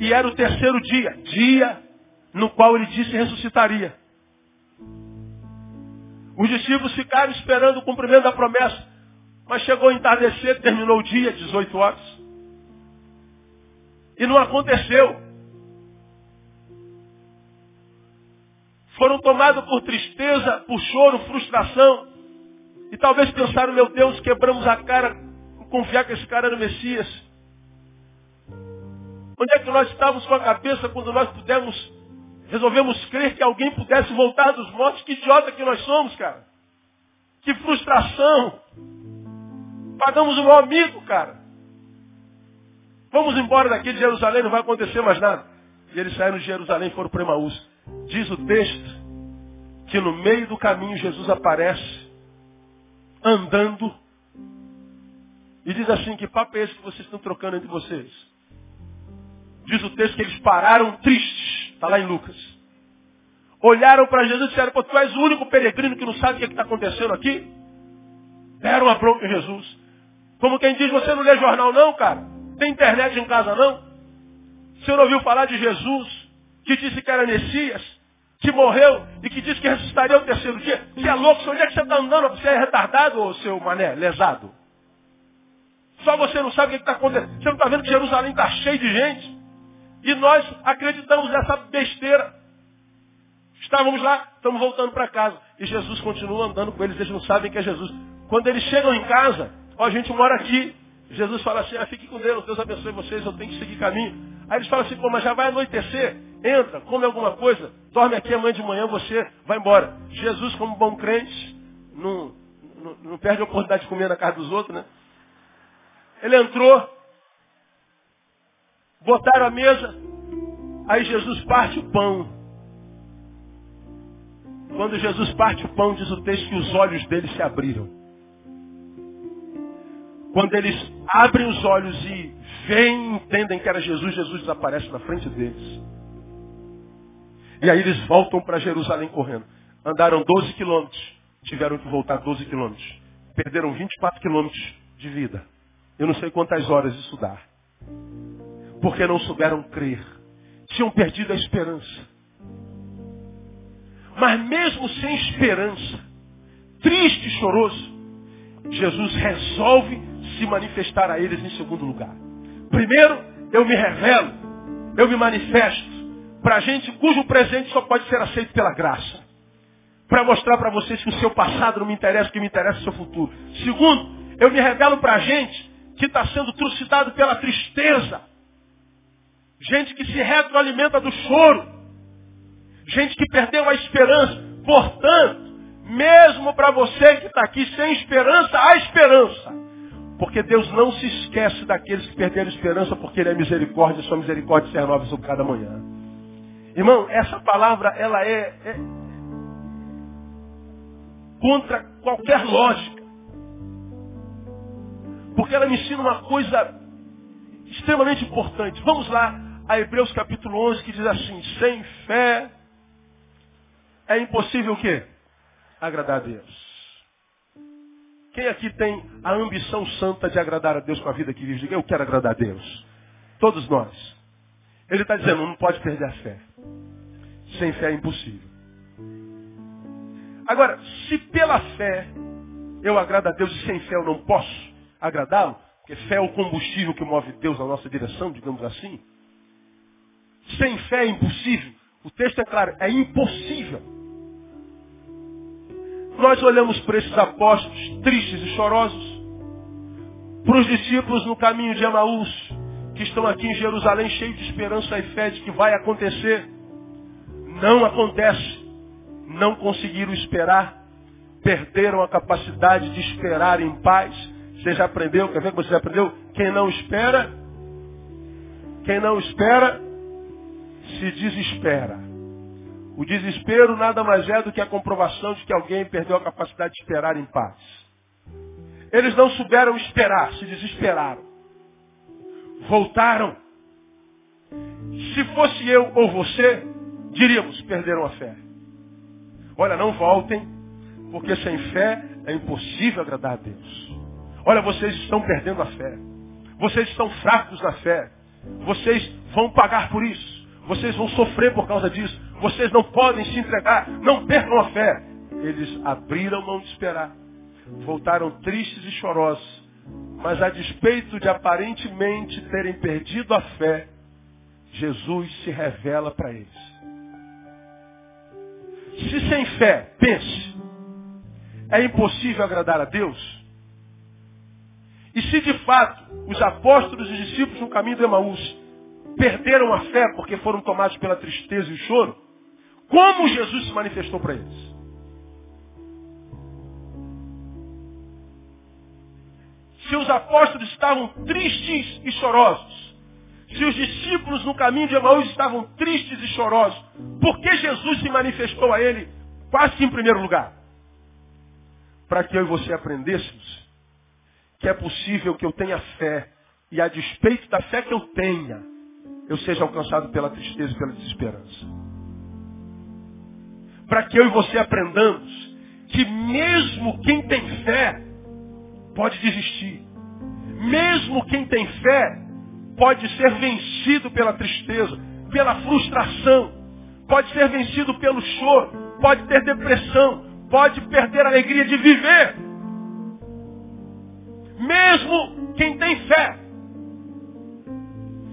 e era o terceiro dia, dia no qual ele disse ressuscitaria. Os discípulos ficaram esperando o cumprimento da promessa, mas chegou a entardecer, terminou o dia, 18 horas. E não aconteceu. Foram tomados por tristeza, por choro, frustração. E talvez pensaram, meu Deus, quebramos a cara confiar que esse cara era o Messias. Onde é que nós estávamos com a cabeça quando nós pudemos, resolvemos crer que alguém pudesse voltar dos mortos? Que idiota que nós somos, cara. Que frustração. Pagamos o meu amigo, cara. Vamos embora daqui de Jerusalém, não vai acontecer mais nada. E eles saíram de Jerusalém e foram para Emaús. Diz o texto que no meio do caminho Jesus aparece, andando, e diz assim, que papo é esse que vocês estão trocando entre vocês? Diz o texto que eles pararam tristes, está lá em Lucas. Olharam para Jesus e disseram, pô, tu és o único peregrino que não sabe o que é está acontecendo aqui? Deram uma bronca em Jesus. Como quem diz, você não lê jornal não, cara? Tem internet em casa não? O senhor ouviu falar de Jesus, que disse que era Messias, que morreu e que disse que ressuscitaria o terceiro dia? Você é louco, onde é que você está andando? Você é retardado, ou seu mané, lesado? Só você não sabe o que está acontecendo. Você não está vendo que Jerusalém está cheio de gente? E nós acreditamos nessa besteira. Estávamos lá, estamos voltando para casa. E Jesus continua andando com eles, eles não sabem que é Jesus. Quando eles chegam em casa, ó, a gente mora aqui, Jesus fala assim, ah, fique com Deus, Deus abençoe vocês, eu tenho que seguir caminho. Aí eles falam assim, pô, mas já vai anoitecer, entra, come alguma coisa, dorme aqui amanhã de manhã, você vai embora. Jesus, como bom crente, não, não, não perde a oportunidade de comer na casa dos outros, né? Ele entrou, botaram a mesa, aí Jesus parte o pão. Quando Jesus parte o pão, diz o texto que os olhos dele se abriram. Quando eles abrem os olhos e veem, entendem que era Jesus, Jesus desaparece na frente deles. E aí eles voltam para Jerusalém correndo. Andaram 12 quilômetros, tiveram que voltar 12 quilômetros. Perderam 24 quilômetros de vida. Eu não sei quantas horas isso dá. Porque não souberam crer. Tinham perdido a esperança. Mas mesmo sem esperança, triste e choroso, Jesus resolve se manifestar a eles em segundo lugar. Primeiro, eu me revelo, eu me manifesto para gente cujo presente só pode ser aceito pela graça. Para mostrar para vocês que o seu passado não me interessa, que me interessa é o seu futuro. Segundo, eu me revelo para gente que está sendo trucidado pela tristeza. Gente que se retroalimenta do choro. Gente que perdeu a esperança. Portanto, mesmo para você que está aqui sem esperança, há esperança. Porque Deus não se esquece daqueles que perderam esperança, porque Ele é misericórdia, e sua misericórdia se renova sobre cada manhã. Irmão, essa palavra, ela é, é contra qualquer lógica. Porque ela me ensina uma coisa extremamente importante. Vamos lá, a Hebreus capítulo 11 que diz assim, sem fé é impossível o quê? Agradar a Deus. Quem aqui tem a ambição santa de agradar a Deus com a vida que vive? Diga, eu quero agradar a Deus. Todos nós. Ele está dizendo, não pode perder a fé. Sem fé é impossível. Agora, se pela fé eu agrado a Deus e sem fé eu não posso agradá-lo, porque fé é o combustível que move Deus na nossa direção, digamos assim. Sem fé é impossível. O texto é claro, é impossível. Nós olhamos para esses apóstolos tristes e chorosos, para os discípulos no caminho de Emaús, que estão aqui em Jerusalém cheios de esperança e fé de que vai acontecer. Não acontece. Não conseguiram esperar. Perderam a capacidade de esperar em paz. Você já aprendeu? Quer ver que você já aprendeu? Quem não espera, quem não espera, se desespera. O desespero nada mais é do que a comprovação de que alguém perdeu a capacidade de esperar em paz. Eles não souberam esperar, se desesperaram. Voltaram. Se fosse eu ou você, diríamos, perderam a fé. Olha, não voltem, porque sem fé é impossível agradar a Deus. Olha, vocês estão perdendo a fé. Vocês estão fracos na fé. Vocês vão pagar por isso. Vocês vão sofrer por causa disso. Vocês não podem se entregar. Não percam a fé. Eles abriram mão de esperar. Voltaram tristes e chorosos. Mas a despeito de aparentemente terem perdido a fé, Jesus se revela para eles. Se sem fé, pense, é impossível agradar a Deus, e se de fato os apóstolos e discípulos no caminho de Emaús perderam a fé porque foram tomados pela tristeza e o choro, como Jesus se manifestou para eles? Se os apóstolos estavam tristes e chorosos, se os discípulos no caminho de Emaús estavam tristes e chorosos, por que Jesus se manifestou a ele quase em primeiro lugar? Para que eu e você aprendêssemos que é possível que eu tenha fé e a despeito da fé que eu tenha, eu seja alcançado pela tristeza e pela desesperança. Para que eu e você aprendamos que mesmo quem tem fé pode desistir. Mesmo quem tem fé pode ser vencido pela tristeza, pela frustração, pode ser vencido pelo choro, pode ter depressão, pode perder a alegria de viver. Mesmo quem tem fé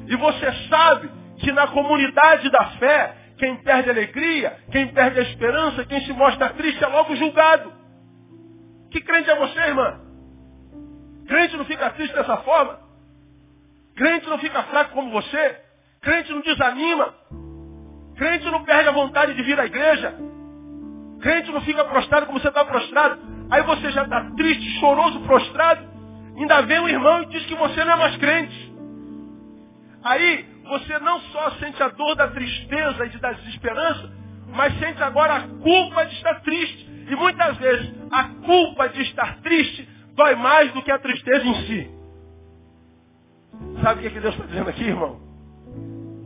e você sabe que na comunidade da fé, quem perde a alegria, quem perde a esperança, quem se mostra triste é logo julgado. Que crente é você, irmã? Crente não fica triste dessa forma? Crente não fica fraco como você? Crente não desanima? Crente não perde a vontade de vir à igreja? Crente não fica prostrado como você está prostrado? Aí você já está triste, choroso, prostrado. Ainda vem um irmão e diz que você não é mais crente. Aí você não só sente a dor da tristeza e da desesperança, mas sente agora a culpa de estar triste. E muitas vezes a culpa de estar triste dói mais do que a tristeza em si. Sabe o que, é que Deus está dizendo aqui, irmão?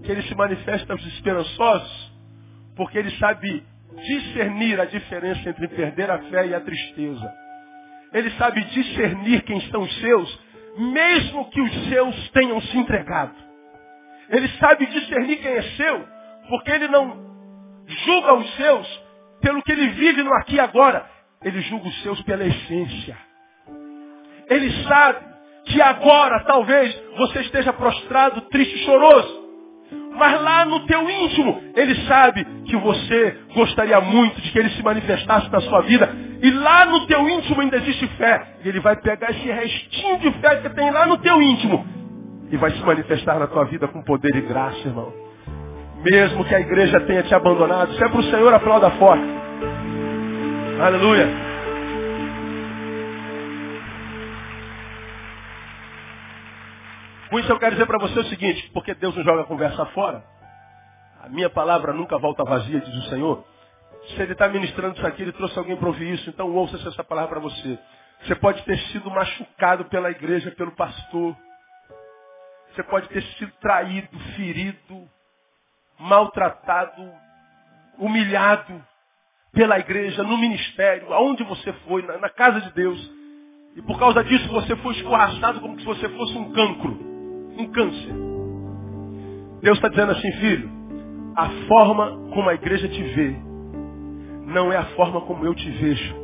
Que ele se manifesta aos esperançosos, porque ele sabe discernir a diferença entre perder a fé e a tristeza. Ele sabe discernir quem são os seus, mesmo que os seus tenham se entregado. Ele sabe discernir quem é seu, porque ele não julga os seus pelo que ele vive no aqui e agora. Ele julga os seus pela essência. Ele sabe que agora talvez você esteja prostrado, triste, choroso. Mas lá no teu íntimo, ele sabe que você gostaria muito de que ele se manifestasse na sua vida. E lá no teu íntimo ainda existe fé. E ele vai pegar esse restinho de fé que tem lá no teu íntimo e vai se manifestar na tua vida com poder e graça, irmão. Mesmo que a igreja tenha te abandonado, se é para o Senhor, aplauda forte. Aleluia. Com isso eu quero dizer para você o seguinte, porque Deus não joga a conversa fora. A minha palavra nunca volta vazia, diz o Senhor. Se Ele está ministrando isso aqui, Ele trouxe alguém para ouvir isso, então ouça essa palavra para você. Você pode ter sido machucado pela igreja, pelo pastor. Você pode ter sido traído, ferido, maltratado, humilhado pela igreja, no ministério, aonde você foi, na, na casa de Deus. E por causa disso você foi escorraçado como se você fosse um cancro, um câncer. Deus está dizendo assim, filho, a forma como a igreja te vê não é a forma como eu te vejo.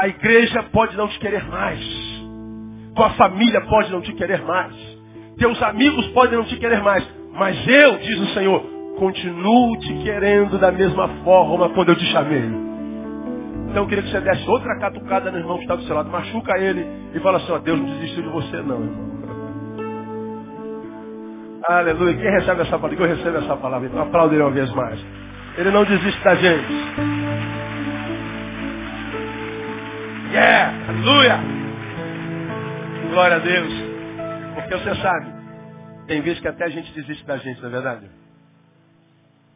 A igreja pode não te querer mais. Tua família pode não te querer mais. Teus amigos podem não te querer mais. Mas eu, diz o Senhor, continuo te querendo da mesma forma quando eu te chamei. Então eu queria que você desse outra catucada no irmão que está do seu lado. Machuca ele e fala assim, ó, Deus não desistiu de você não, irmão. Aleluia. Quem recebe essa palavra? Eu recebo essa palavra. Então aplaude ele uma vez mais. Ele não desiste da gente. Yeah! Aleluia! Glória a Deus. Porque você sabe, tem vezes que até a gente desiste da gente, não é verdade?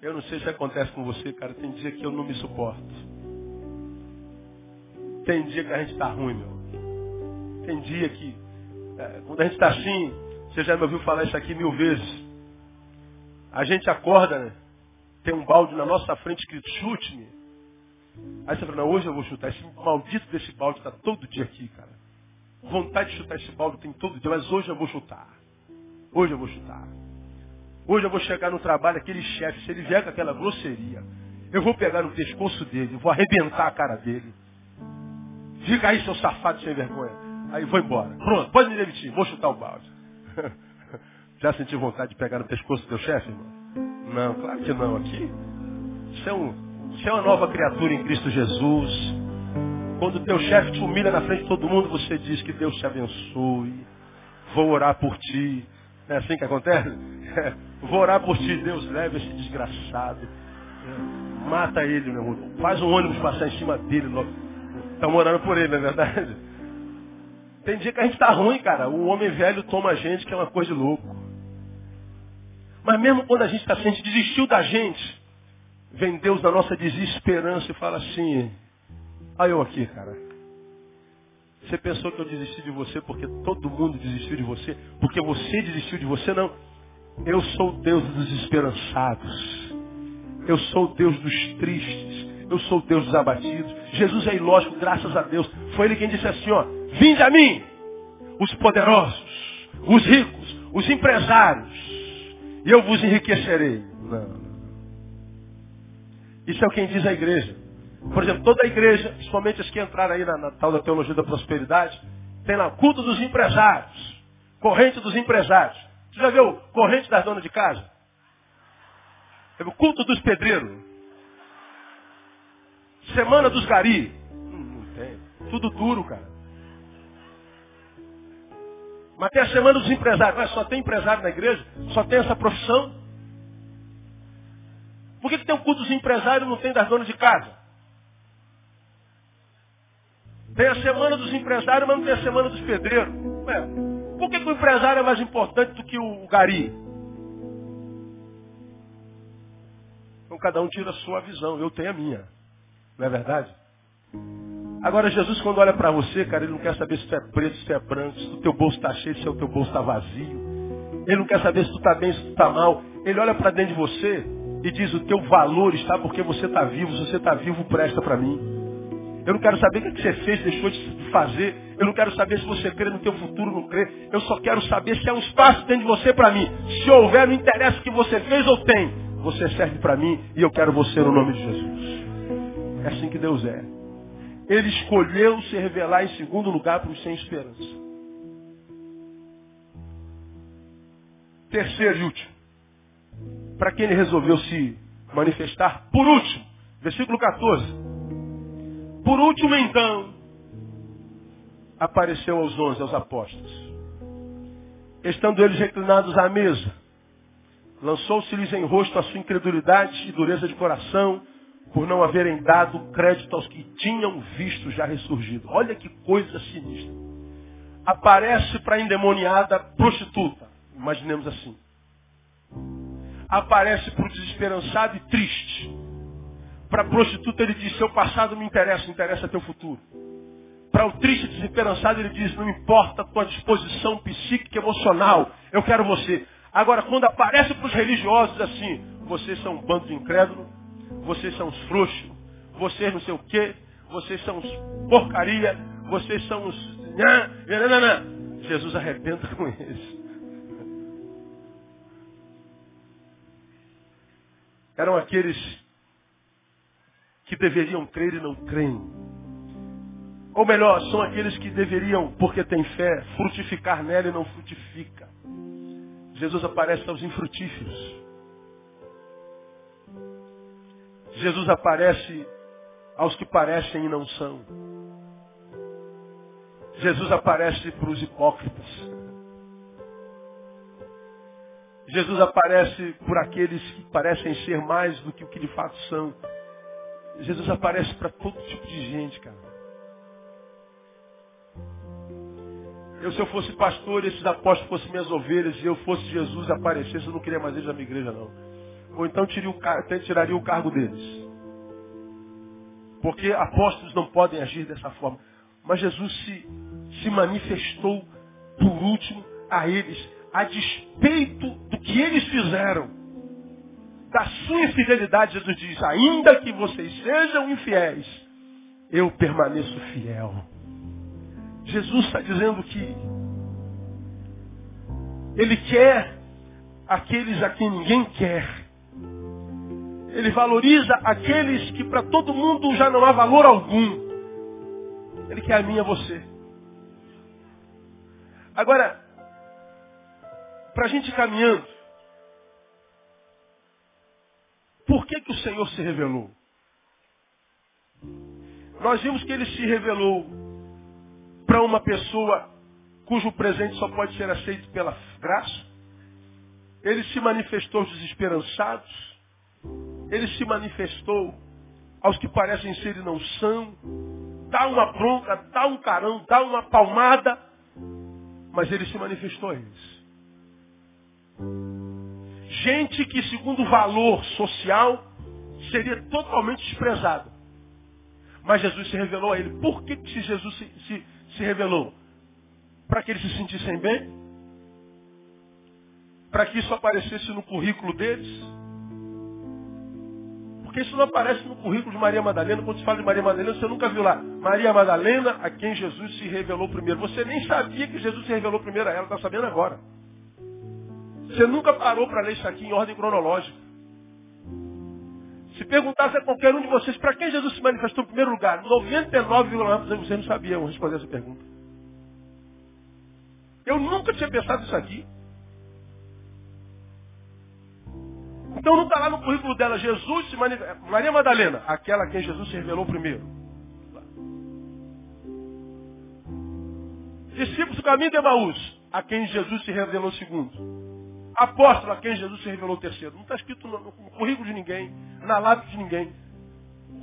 Eu não sei se acontece com você, cara. Tem dia que eu não me suporto. Tem dia que a gente está ruim, meu. Tem dia que, é, quando a gente está assim, você já me ouviu falar isso aqui mil vezes. A gente acorda, né? Tem um balde na nossa frente escrito chute-me. Aí você fala, não, hoje eu vou chutar. Esse maldito desse balde está todo dia aqui, cara. Vontade de chutar esse balde tem todo dia, mas hoje eu vou chutar. Hoje eu vou chutar. Hoje eu vou chegar no trabalho, aquele chefe, se ele vier com aquela grosseria, eu vou pegar no pescoço dele, vou arrebentar a cara dele. Fica aí, seu safado sem vergonha. Aí vou embora. Pronto, pode me demitir, vou chutar o balde. *laughs* Já sentiu vontade de pegar no pescoço do teu chefe, irmão? Não, claro que não. Aqui, isso é um, você é uma nova criatura em Cristo Jesus. Quando o teu chefe te humilha na frente de todo mundo, você diz que Deus te abençoe. Vou orar por ti. Não é assim que acontece? *laughs* Vou orar por ti, Deus, leve esse desgraçado. Mata ele, meu irmão. Faz um ônibus passar em cima dele. Estamos orando por ele, não é verdade? Tem dia que a gente está ruim, cara. O homem velho toma a gente, que é uma coisa de louco. Mas mesmo quando a gente está assim, desistiu da gente, vem Deus na nossa desesperança e fala assim, olha eu aqui, cara. Você pensou que eu desisti de você porque todo mundo desistiu de você? Porque você desistiu de você? Não. Eu sou o Deus dos esperançados. Eu sou o Deus dos tristes. Eu sou o Deus dos abatidos. Jesus é ilógico, graças a Deus. Foi ele quem disse assim, ó. Vinde a mim, os poderosos, os ricos, os empresários, e eu vos enriquecerei. Não. Isso é o que diz a igreja. Por exemplo, toda a igreja, principalmente as que entraram aí na, na tal da teologia da prosperidade, tem lá culto dos empresários, corrente dos empresários. Você já viu corrente das donas de casa? O culto dos pedreiros. Semana dos gari. Hum, não tem. Tudo duro, cara. Mas tem a semana dos empresários. Mas só tem empresário na igreja? Só tem essa profissão? Por que, que tem o culto dos empresários e não tem das donas de casa? Tem a semana dos empresários, mas não tem a semana dos pedreiros. Ué, por que, que o empresário é mais importante do que o gari? Então cada um tira a sua visão, eu tenho a minha. Não é verdade? Agora Jesus quando olha para você, cara, ele não quer saber se tu é preto, se tu é branco, se o teu bolso está cheio, se o teu bolso está vazio. Ele não quer saber se tu está bem, se tu está mal. Ele olha para dentro de você e diz o teu valor está porque você está vivo. Se você está vivo, presta para mim. Eu não quero saber o que você fez, deixou de fazer. Eu não quero saber se você crê no teu futuro não crê. Eu só quero saber se há um espaço dentro de você para mim. Se houver, não interessa o que você fez ou tem. Você serve para mim e eu quero você no nome de Jesus. É assim que Deus é. Ele escolheu se revelar em segundo lugar para os sem esperança. Terceiro e último. Para quem ele resolveu se manifestar? Por último, versículo 14. Por último, então, apareceu aos onze, aos apóstolos. Estando eles reclinados à mesa, lançou-se-lhes em rosto a sua incredulidade e dureza de coração, por não haverem dado crédito aos que tinham visto já ressurgido. Olha que coisa sinistra. Aparece para a endemoniada prostituta, imaginemos assim. Aparece para o desesperançado e triste. Para a prostituta ele diz, seu passado me interessa, interessa teu futuro. Para o triste desesperançado, ele diz, não importa a tua disposição psíquica, emocional, eu quero você. Agora, quando aparece para os religiosos assim, vocês são um bando de incrédulos, vocês são os frouxos, vocês não sei o quê, vocês são os porcaria, vocês são os... Jesus arrebenta com eles. Eram aqueles que deveriam crer e não creem. Ou melhor, são aqueles que deveriam, porque têm fé, frutificar nela e não frutifica. Jesus aparece aos infrutíferos. Jesus aparece aos que parecem e não são. Jesus aparece para os hipócritas. Jesus aparece por aqueles que parecem ser mais do que o que de fato são. Jesus aparece para todo tipo de gente, cara. Eu, se eu fosse pastor e esses apóstolos fossem minhas ovelhas e eu fosse Jesus e aparecesse, eu não queria mais eles na minha igreja, não. Ou então tiraria o cargo deles. Porque apóstolos não podem agir dessa forma. Mas Jesus se, se manifestou por último a eles, a despeito do que eles fizeram. Da sua infidelidade, Jesus diz, ainda que vocês sejam infiéis, eu permaneço fiel. Jesus está dizendo que Ele quer aqueles a quem ninguém quer. Ele valoriza aqueles que para todo mundo já não há valor algum. Ele quer a mim e a você. Agora, para a gente caminhando, por que, que o Senhor se revelou? Nós vimos que ele se revelou para uma pessoa cujo presente só pode ser aceito pela graça. Ele se manifestou desesperançados. Ele se manifestou aos que parecem ser e não são. Dá uma bronca, dá um carão, dá uma palmada. Mas ele se manifestou a eles. Gente que, segundo o valor social, seria totalmente desprezada. Mas Jesus se revelou a ele. Por que, Jesus se, se, se revelou? Para que eles se sentissem bem? Para que isso aparecesse no currículo deles? Porque isso não aparece no currículo de Maria Madalena. Quando se fala de Maria Madalena, você nunca viu lá. Maria Madalena, a quem Jesus se revelou primeiro. Você nem sabia que Jesus se revelou primeiro a ela, está sabendo agora. Você nunca parou para ler isso aqui em ordem cronológica. Se perguntasse a qualquer um de vocês para quem Jesus se manifestou em primeiro lugar, 99,9% de vocês não sabiam responder essa pergunta. Eu nunca tinha pensado isso aqui. Então não está lá no currículo dela, Jesus se. Maria Madalena, aquela a quem Jesus se revelou primeiro. Discípulos do caminho de Emaús, a quem Jesus se revelou segundo. Apóstolo, a quem Jesus se revelou terceiro. Não está escrito no, no, currículo de ninguém, na lápide de ninguém.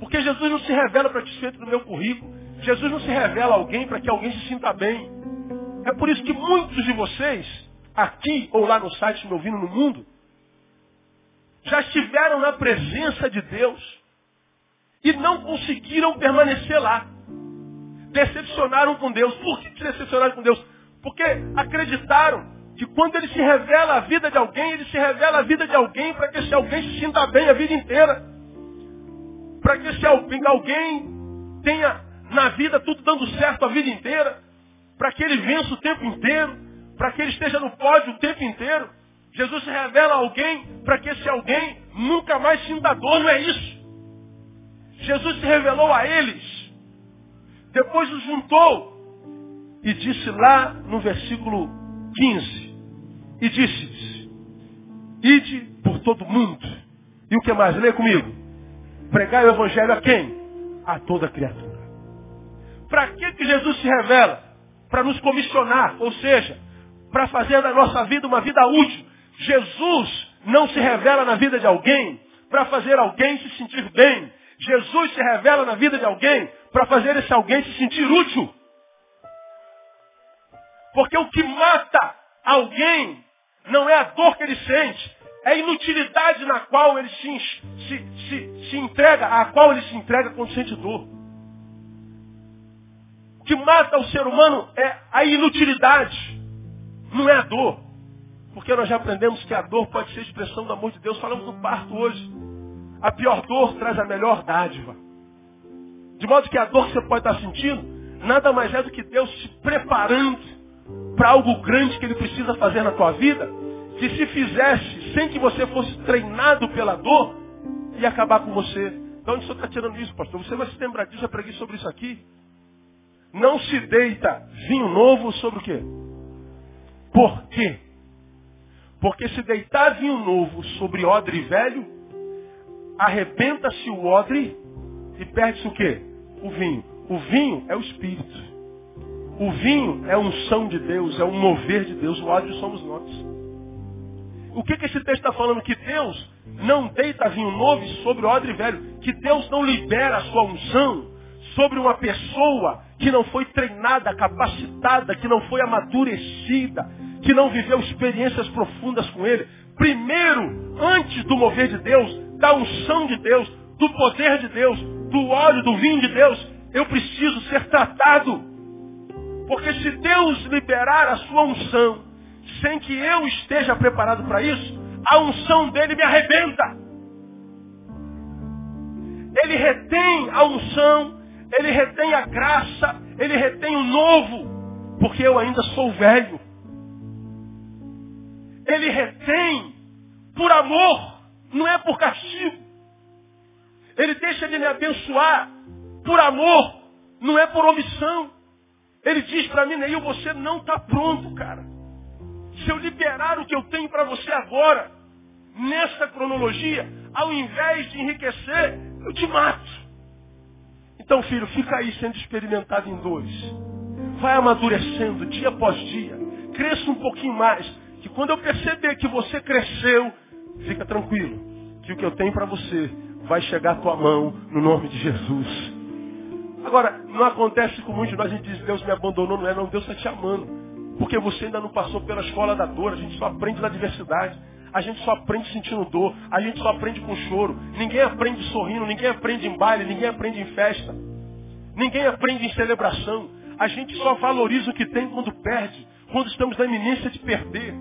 Porque Jesus não se revela para desfeito do meu currículo. Jesus não se revela a alguém para que alguém se sinta bem. É por isso que muitos de vocês, aqui ou lá no site me ouvindo no mundo, já estiveram na presença de Deus e não conseguiram permanecer lá. Decepcionaram com Deus. Por que decepcionaram com Deus? Porque acreditaram que quando ele se revela a vida de alguém, ele se revela a vida de alguém para que esse alguém se sinta bem a vida inteira. Para que esse alguém tenha na vida tudo dando certo a vida inteira. Para que ele vença o tempo inteiro. Para que ele esteja no pódio o tempo inteiro. Jesus se revela a alguém para que esse alguém nunca mais sinta dor, não é isso. Jesus se revelou a eles. Depois os juntou. E disse lá no versículo 15. E disse-lhes, ide por todo mundo. E o que mais? Lê comigo. Pregai o evangelho a quem? A toda criatura. Para que, que Jesus se revela? Para nos comissionar, ou seja, para fazer da nossa vida uma vida útil. Jesus não se revela na vida de alguém para fazer alguém se sentir bem. Jesus se revela na vida de alguém para fazer esse alguém se sentir útil. Porque o que mata alguém não é a dor que ele sente, é a inutilidade na qual ele se, se, se, se entrega, a qual ele se entrega quando sente dor. O que mata o ser humano é a inutilidade, não é a dor. Porque nós já aprendemos que a dor pode ser expressão do amor de Deus. Falamos do parto hoje. A pior dor traz a melhor dádiva. De modo que a dor que você pode estar sentindo, nada mais é do que Deus se preparando para algo grande que Ele precisa fazer na tua vida, que se fizesse sem que você fosse treinado pela dor, ia acabar com você. Então onde o senhor está tirando isso, pastor? Você vai se lembrar disso, eu preguei sobre isso aqui. Não se deita vinho novo sobre o quê? Por quê? Porque se deitar vinho novo sobre odre velho, arrebenta-se o odre e perde-se o quê? O vinho. O vinho é o espírito. O vinho é a unção de Deus, é o mover de Deus. O ódio somos nós. O que, que esse texto está falando? Que Deus não deita vinho novo sobre odre velho. Que Deus não libera a sua unção sobre uma pessoa que não foi treinada, capacitada, que não foi amadurecida, que não viveu experiências profundas com Ele. Primeiro, antes do mover de Deus, da unção de Deus, do poder de Deus, do óleo, do vinho de Deus, eu preciso ser tratado. Porque se Deus liberar a sua unção, sem que eu esteja preparado para isso, a unção dele me arrebenta. Ele retém a unção, ele retém a graça, ele retém o novo, porque eu ainda sou velho. Ele retém por amor, não é por castigo. Ele deixa de me abençoar por amor, não é por omissão. Ele diz para mim, Neil, você não está pronto, cara. Se eu liberar o que eu tenho para você agora, nessa cronologia, ao invés de enriquecer, eu te mato. Então, filho, fica aí sendo experimentado em dores. Vai amadurecendo dia após dia. Cresça um pouquinho mais. Quando eu perceber que você cresceu, fica tranquilo. Que o que eu tenho para você vai chegar à tua mão no nome de Jesus. Agora, não acontece com muitos de nós, a gente diz, Deus me abandonou, não é não, Deus está te amando. Porque você ainda não passou pela escola da dor, a gente só aprende na diversidade. A gente só aprende sentindo dor, a gente só aprende com choro. Ninguém aprende sorrindo, ninguém aprende em baile, ninguém aprende em festa. Ninguém aprende em celebração. A gente só valoriza o que tem quando perde, quando estamos na iminência de perder.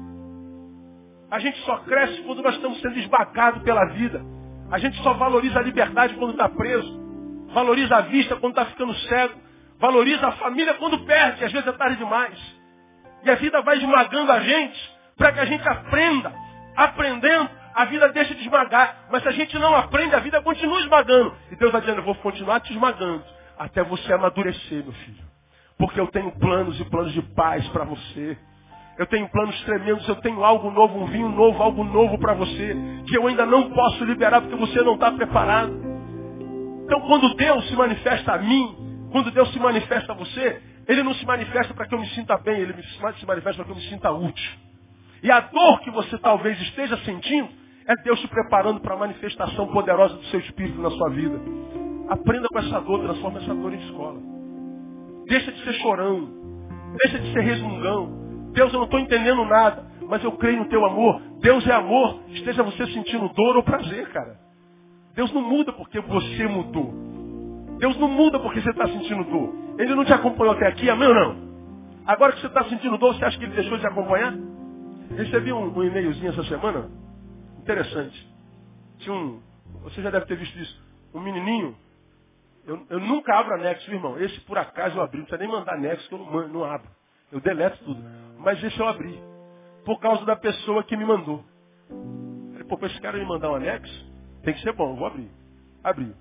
A gente só cresce quando nós estamos sendo esbagados pela vida. A gente só valoriza a liberdade quando está preso. Valoriza a vista quando está ficando cego. Valoriza a família quando perde, às vezes é tarde demais. E a vida vai esmagando a gente para que a gente aprenda. Aprendendo, a vida deixa de esmagar. Mas se a gente não aprende, a vida continua esmagando. E Deus está dizendo, eu vou continuar te esmagando até você amadurecer, meu filho. Porque eu tenho planos e planos de paz para você. Eu tenho planos tremendos, eu tenho algo novo, um vinho novo, algo novo para você, que eu ainda não posso liberar porque você não está preparado. Então quando Deus se manifesta a mim, quando Deus se manifesta a você, Ele não se manifesta para que eu me sinta bem, Ele se manifesta para que eu me sinta útil. E a dor que você talvez esteja sentindo é Deus te preparando para a manifestação poderosa do seu Espírito na sua vida. Aprenda com essa dor, transforma essa dor em escola. Deixa de ser chorão, deixa de ser resmungão, Deus, eu não estou entendendo nada, mas eu creio no teu amor. Deus é amor, esteja você sentindo dor ou prazer, cara. Deus não muda porque você mudou. Deus não muda porque você está sentindo dor. Ele não te acompanhou até aqui, amém ou não? Agora que você está sentindo dor, você acha que ele deixou de acompanhar? Recebi um, um e-mailzinho essa semana, interessante. Tinha um, você já deve ter visto isso, um menininho. Eu, eu nunca abro anexo, irmão. Esse por acaso eu abri, não precisa nem mandar anexo que eu não, não abro. Eu deleto tudo. Mas esse eu abri. Por causa da pessoa que me mandou. Falei, pô, para esse cara me mandar um anexo, tem que ser bom, vou abrir. Abri.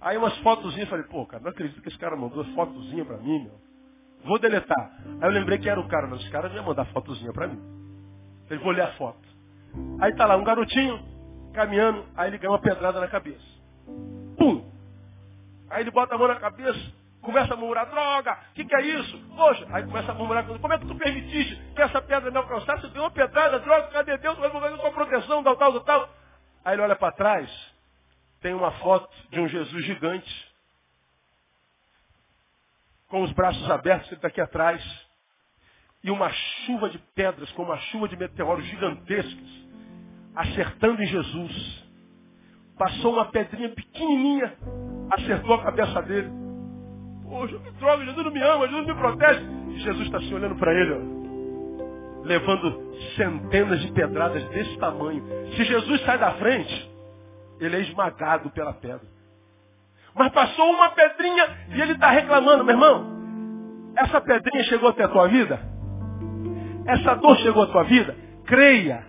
Aí umas fotozinhas, falei, pô, cara, não acredito que esse cara mandou as fotozinhas para mim, meu. Vou deletar. Aí eu lembrei que era o cara, mas esse cara ia mandar fotozinha para mim. Falei, vou ler a foto. Aí tá lá, um garotinho caminhando, aí ele ganha uma pedrada na cabeça. Pum! Aí ele bota a mão na cabeça, Começa a murmurar, droga, o que, que, é isso? Poxa, aí começa a murmurar, como é que tu permitiste que essa pedra me alcançasse? Você deu uma pedrada, droga, cadê Deus? Vai fazer sua proteção, tal, tal, tal. Aí ele olha para trás, tem uma foto de um Jesus gigante, com os braços abertos, ele está aqui atrás, e uma chuva de pedras, como uma chuva de meteoros gigantescos, acertando em Jesus. Passou uma pedrinha pequenininha, acertou a cabeça dele. Poxa, que droga, Jesus não me ama, Jesus me protege. E Jesus está se olhando para ele, ó, levando centenas de pedradas desse tamanho. Se Jesus sai da frente, ele é esmagado pela pedra. Mas passou uma pedrinha e ele está reclamando, meu irmão. Essa pedrinha chegou até a tua vida? Essa dor chegou à tua vida? Creia,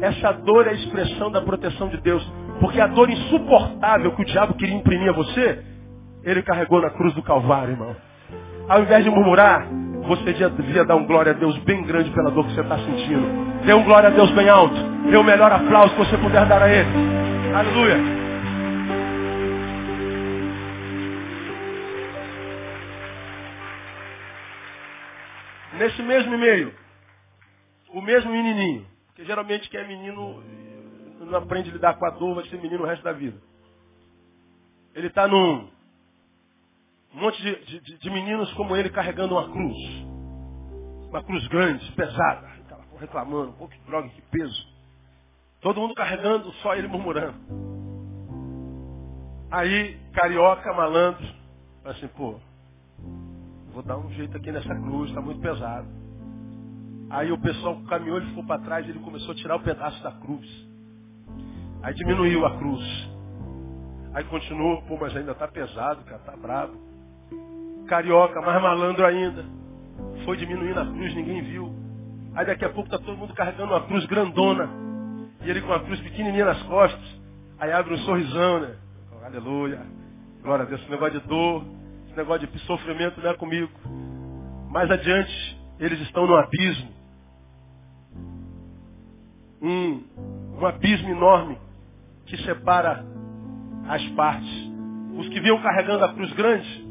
essa dor é a expressão da proteção de Deus. Porque a dor insuportável que o diabo queria imprimir a você, ele carregou na cruz do Calvário, irmão. Ao invés de murmurar, você devia dar um glória a Deus bem grande pela dor que você está sentindo. Dê um glória a Deus bem alto. Dê o melhor aplauso que você puder dar a Ele. Aleluia. Nesse mesmo e-mail, o mesmo menininho, porque geralmente quem é menino não aprende a lidar com a dor, vai ser menino o resto da vida. Ele está num um monte de, de, de, meninos como ele carregando uma cruz. Uma cruz grande, pesada. Aquela reclamando, pô, que droga, que peso. Todo mundo carregando, só ele murmurando. Aí, carioca, malandro, assim, pô, vou dar um jeito aqui nessa cruz, está muito pesado. Aí o pessoal caminhou, ele ficou para trás, ele começou a tirar o pedaço da cruz. Aí diminuiu a cruz. Aí continuou, pô, mas ainda está pesado, cara, tá bravo carioca, mais malandro ainda. Foi diminuindo a cruz, ninguém viu. Aí daqui a pouco está todo mundo carregando uma cruz grandona. E ele com a cruz pequenininha nas costas. Aí abre um sorrisão, né? Aleluia. Glória a Deus. Esse negócio de dor, esse negócio de sofrimento não é comigo. Mais adiante, eles estão no abismo. Um, um abismo enorme que separa as partes. Os que vinham carregando a cruz grande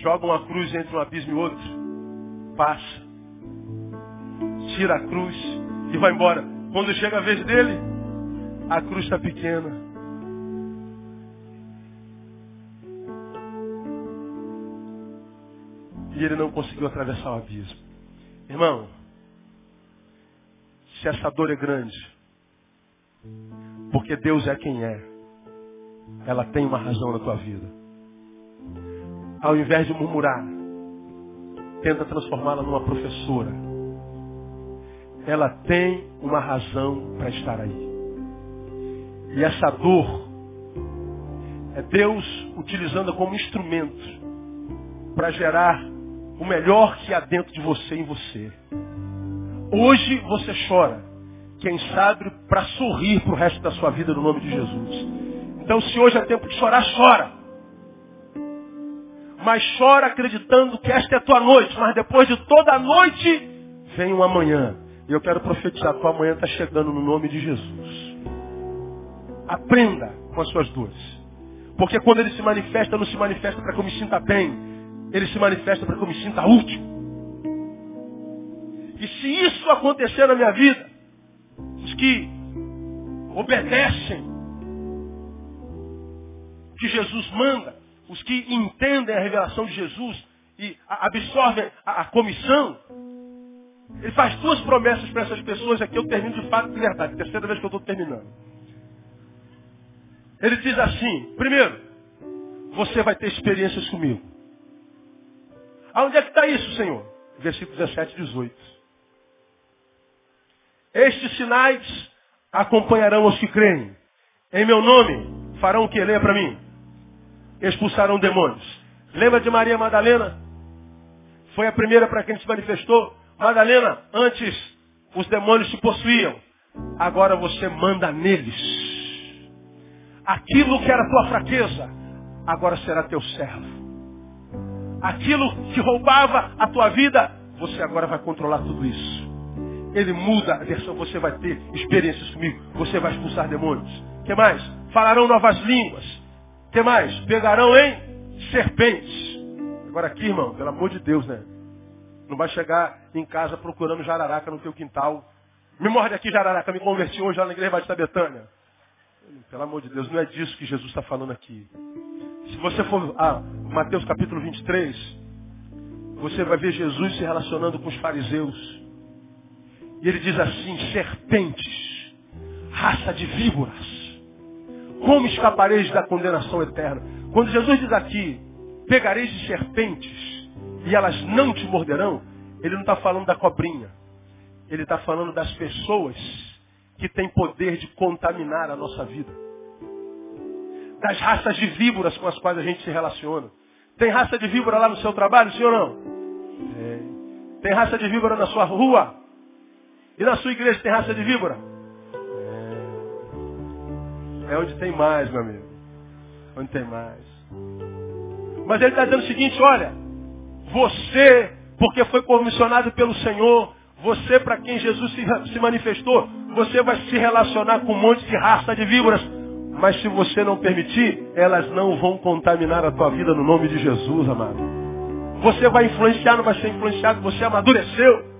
joga uma cruz entre um abismo e outro, passa, tira a cruz e vai embora. Quando chega a vez dele, a cruz está pequena. E ele não conseguiu atravessar o abismo. Irmão, se essa dor é grande, porque Deus é quem é, ela tem uma razão na tua vida ao invés de murmurar, tenta transformá-la numa professora. Ela tem uma razão para estar aí. E essa dor é Deus utilizando como instrumento para gerar o melhor que há dentro de você em você. Hoje você chora, quem sabe para sorrir para o resto da sua vida no nome de Jesus. Então se hoje é tempo de chorar, chora mas chora acreditando que esta é a tua noite, mas depois de toda a noite vem um amanhã. E eu quero profetizar, tua amanhã está chegando no nome de Jesus. Aprenda com as suas dores. Porque quando ele se manifesta, não se manifesta para que eu me sinta bem. Ele se manifesta para que eu me sinta útil. E se isso acontecer na minha vida, os que obedecem que Jesus manda, os que entendem a revelação de Jesus e absorvem a, a comissão, ele faz duas promessas para essas pessoas aqui, eu termino de fato de verdade, terceira vez que eu estou terminando. Ele diz assim, primeiro, você vai ter experiências comigo. Aonde é que está isso, Senhor? Versículo 17 e 18. Estes sinais acompanharão os que creem. Em meu nome farão o que? Leia para mim expulsarão demônios. Lembra de Maria Madalena? Foi a primeira para quem se manifestou. Madalena, antes os demônios te possuíam. Agora você manda neles. Aquilo que era tua fraqueza, agora será teu servo. Aquilo que roubava a tua vida, você agora vai controlar tudo isso. Ele muda a versão, você vai ter experiências comigo, você vai expulsar demônios. Que mais? Falarão novas línguas que mais? Pegarão em serpentes. Agora aqui, irmão, pelo amor de Deus, né? Não vai chegar em casa procurando jararaca no teu quintal. Me morde aqui, jararaca, me converti hoje lá na igreja Batista Betânia. Pelo amor de Deus, não é disso que Jesus está falando aqui. Se você for a Mateus capítulo 23, você vai ver Jesus se relacionando com os fariseus. E ele diz assim, serpentes, raça de víboras como escapareis da condenação eterna? Quando Jesus diz aqui pegareis de serpentes e elas não te morderão, ele não está falando da cobrinha. Ele está falando das pessoas que têm poder de contaminar a nossa vida. Das raças de víboras com as quais a gente se relaciona. Tem raça de víbora lá no seu trabalho, ou não? Tem. Tem raça de víbora na sua rua? E na sua igreja tem raça de víbora? É. Onde tem mais, meu amigo. Onde tem mais. Mas ele está dizendo o seguinte, olha, você, porque foi comissionado pelo Senhor, você para quem Jesus se, se manifestou, você vai se relacionar com um monte de raça de víboras. Mas se você não permitir, elas não vão contaminar a tua vida no nome de Jesus, amado. Você vai influenciar, não vai ser influenciado, você amadureceu.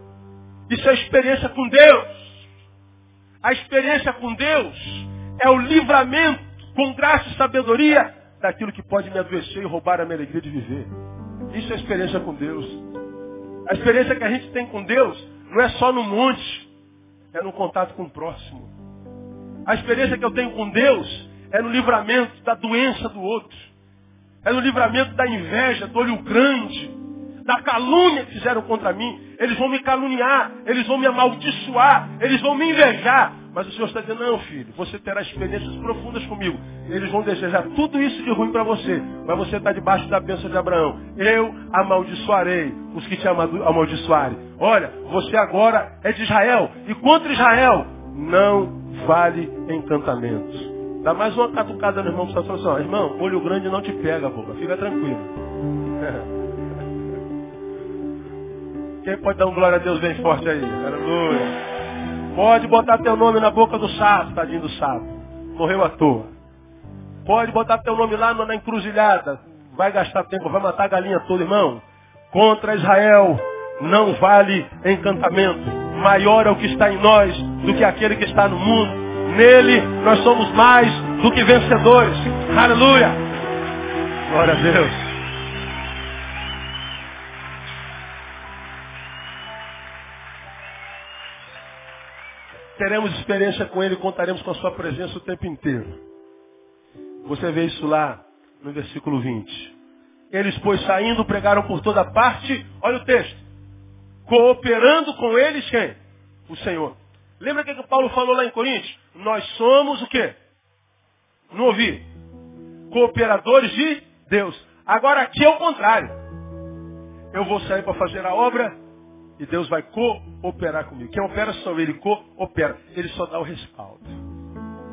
Isso é experiência com Deus. A experiência com Deus é o livramento com graça e sabedoria daquilo que pode me adoecer e roubar a minha alegria de viver. Isso é experiência com Deus. A experiência que a gente tem com Deus não é só no monte, é no contato com o próximo. A experiência que eu tenho com Deus é no livramento da doença do outro. É no livramento da inveja, do olho grande, da calúnia que fizeram contra mim. Eles vão me caluniar, eles vão me amaldiçoar, eles vão me invejar. Mas o Senhor está dizendo, não, filho, você terá experiências profundas comigo. Eles vão desejar tudo isso de ruim para você. Mas você está debaixo da bênção de Abraão. Eu amaldiçoarei os que te amaldiçoarem. Olha, você agora é de Israel. E contra Israel não vale encantamento. Dá mais uma catucada no irmão que está assim, irmão, olho grande não te pega, boca. Fica tranquilo. *laughs* Quem pode dar um glória a Deus bem forte aí? Aleluia. Pode botar teu nome na boca do sapo, tadinho do sapo. Morreu à toa. Pode botar teu nome lá na encruzilhada. Vai gastar tempo, vai matar a galinha toda, irmão. Contra Israel não vale encantamento. Maior é o que está em nós do que aquele que está no mundo. Nele nós somos mais do que vencedores. Aleluia. Glória a Deus. Teremos experiência com Ele, contaremos com a Sua presença o tempo inteiro. Você vê isso lá no versículo 20. Eles, pois, saindo, pregaram por toda parte. Olha o texto. Cooperando com eles quem? O Senhor. Lembra o que, que Paulo falou lá em Coríntios? Nós somos o quê? Não ouvi. Cooperadores de Deus. Agora aqui é o contrário. Eu vou sair para fazer a obra e Deus vai cooperar comigo. Quem opera sou ele, coopera. Ele só dá o respaldo.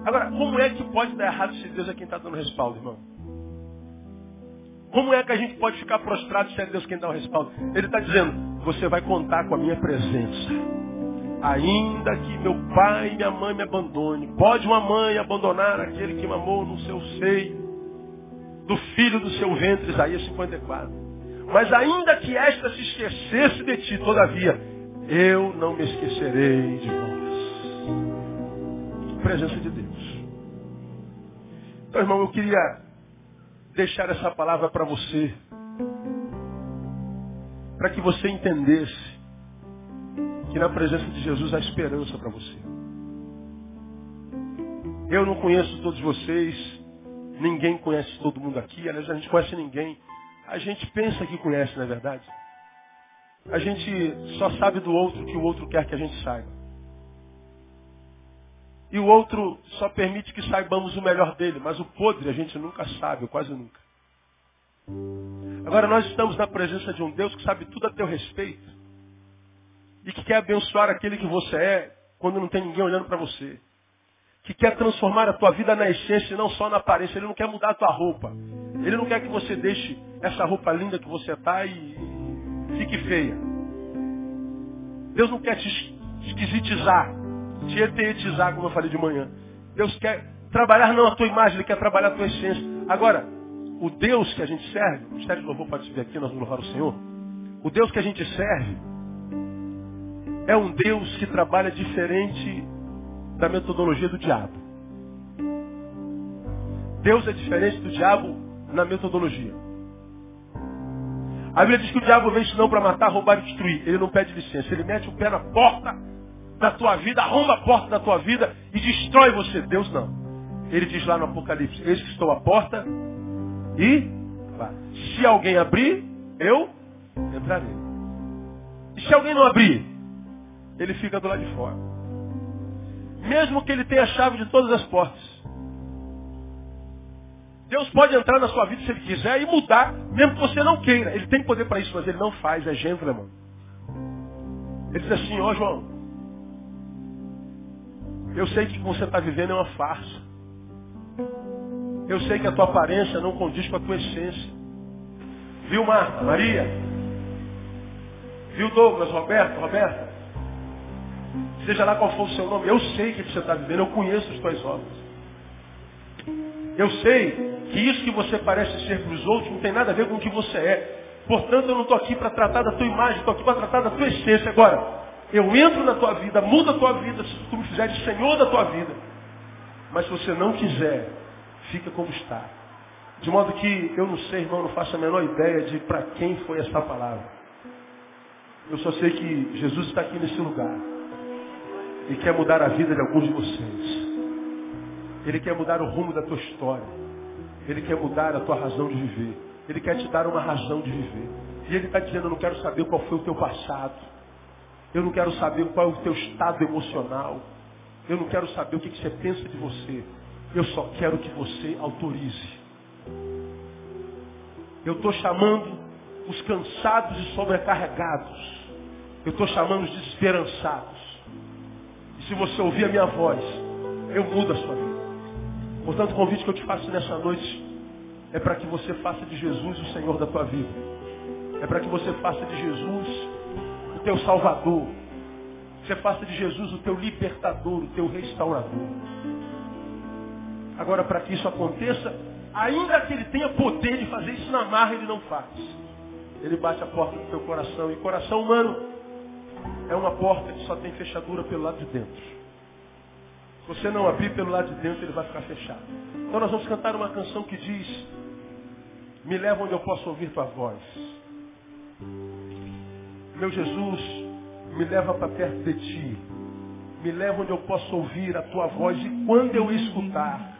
Agora, como é que pode dar errado se Deus é quem está dando respaldo, irmão? Como é que a gente pode ficar prostrado se é Deus quem dá o respaldo? Ele está dizendo, você vai contar com a minha presença. Ainda que meu pai e minha mãe me abandone. Pode uma mãe abandonar aquele que mamou no seu seio, do filho do seu ventre, Isaías 54. Mas ainda que esta se esquecesse de ti, todavia, eu não me esquecerei de vós. Presença de Deus. Então, irmão, eu queria deixar essa palavra para você. Para que você entendesse que na presença de Jesus há esperança para você. Eu não conheço todos vocês, ninguém conhece todo mundo aqui, aliás, a gente conhece ninguém a gente pensa que conhece, não é verdade? A gente só sabe do outro que o outro quer que a gente saiba. E o outro só permite que saibamos o melhor dele, mas o podre a gente nunca sabe, quase nunca. Agora nós estamos na presença de um Deus que sabe tudo a teu respeito. E que quer abençoar aquele que você é quando não tem ninguém olhando para você. Que quer transformar a tua vida na essência e não só na aparência. Ele não quer mudar a tua roupa. Ele não quer que você deixe essa roupa linda que você está e fique feia. Deus não quer te esquisitizar, te eternizar, como eu falei de manhã. Deus quer trabalhar não a tua imagem, Ele quer trabalhar a tua essência. Agora, o Deus que a gente serve, o Ministério de Louvor pode subir aqui, nós vamos louvar o Senhor. O Deus que a gente serve é um Deus que trabalha diferente da metodologia do diabo. Deus é diferente do diabo na metodologia. A Bíblia diz que o diabo vem senão para matar, roubar e destruir. Ele não pede licença. Ele mete o pé na porta da tua vida, arromba a porta da tua vida e destrói você. Deus não. Ele diz lá no Apocalipse, eis que estou à porta e. Se alguém abrir, eu entrarei. E se alguém não abrir, ele fica do lado de fora. Mesmo que ele tenha a chave de todas as portas. Deus pode entrar na sua vida se ele quiser e mudar, mesmo que você não queira. Ele tem poder para isso, mas ele não faz, é gentleman. Ele diz assim, ó oh, João, eu sei que o que você está vivendo é uma farsa. Eu sei que a tua aparência não condiz com a tua essência. Viu, Marta, Maria? Viu, Douglas, Roberto, Roberta? Seja lá qual for o seu nome, eu sei que você está vivendo, eu conheço as tuas obras. Eu sei que isso que você parece ser para os outros não tem nada a ver com o que você é. Portanto, eu não estou aqui para tratar da tua imagem, estou aqui para tratar da tua essência. Agora, eu entro na tua vida, mudo a tua vida, se tu me fizeres Senhor da tua vida. Mas se você não quiser, fica como está. De modo que eu não sei, irmão, não faço a menor ideia de para quem foi essa palavra. Eu só sei que Jesus está aqui nesse lugar. E quer mudar a vida de alguns de vocês. Ele quer mudar o rumo da tua história. Ele quer mudar a tua razão de viver. Ele quer te dar uma razão de viver. E ele está dizendo, eu não quero saber qual foi o teu passado. Eu não quero saber qual é o teu estado emocional. Eu não quero saber o que, que você pensa de você. Eu só quero que você autorize. Eu estou chamando os cansados e sobrecarregados. Eu estou chamando os desesperançados. E se você ouvir a minha voz, eu mudo a sua vida. Portanto, o convite que eu te faço nessa noite é para que você faça de Jesus o Senhor da tua vida. É para que você faça de Jesus o teu Salvador. Você faça de Jesus o teu libertador, o teu restaurador. Agora, para que isso aconteça, ainda que ele tenha poder de fazer isso na marra, ele não faz. Ele bate a porta do teu coração. E coração humano é uma porta que só tem fechadura pelo lado de dentro você não abrir pelo lado de dentro, ele vai ficar fechado. Então nós vamos cantar uma canção que diz, me leva onde eu posso ouvir tua voz. Meu Jesus, me leva para perto de ti. Me leva onde eu posso ouvir a tua voz e quando eu escutar,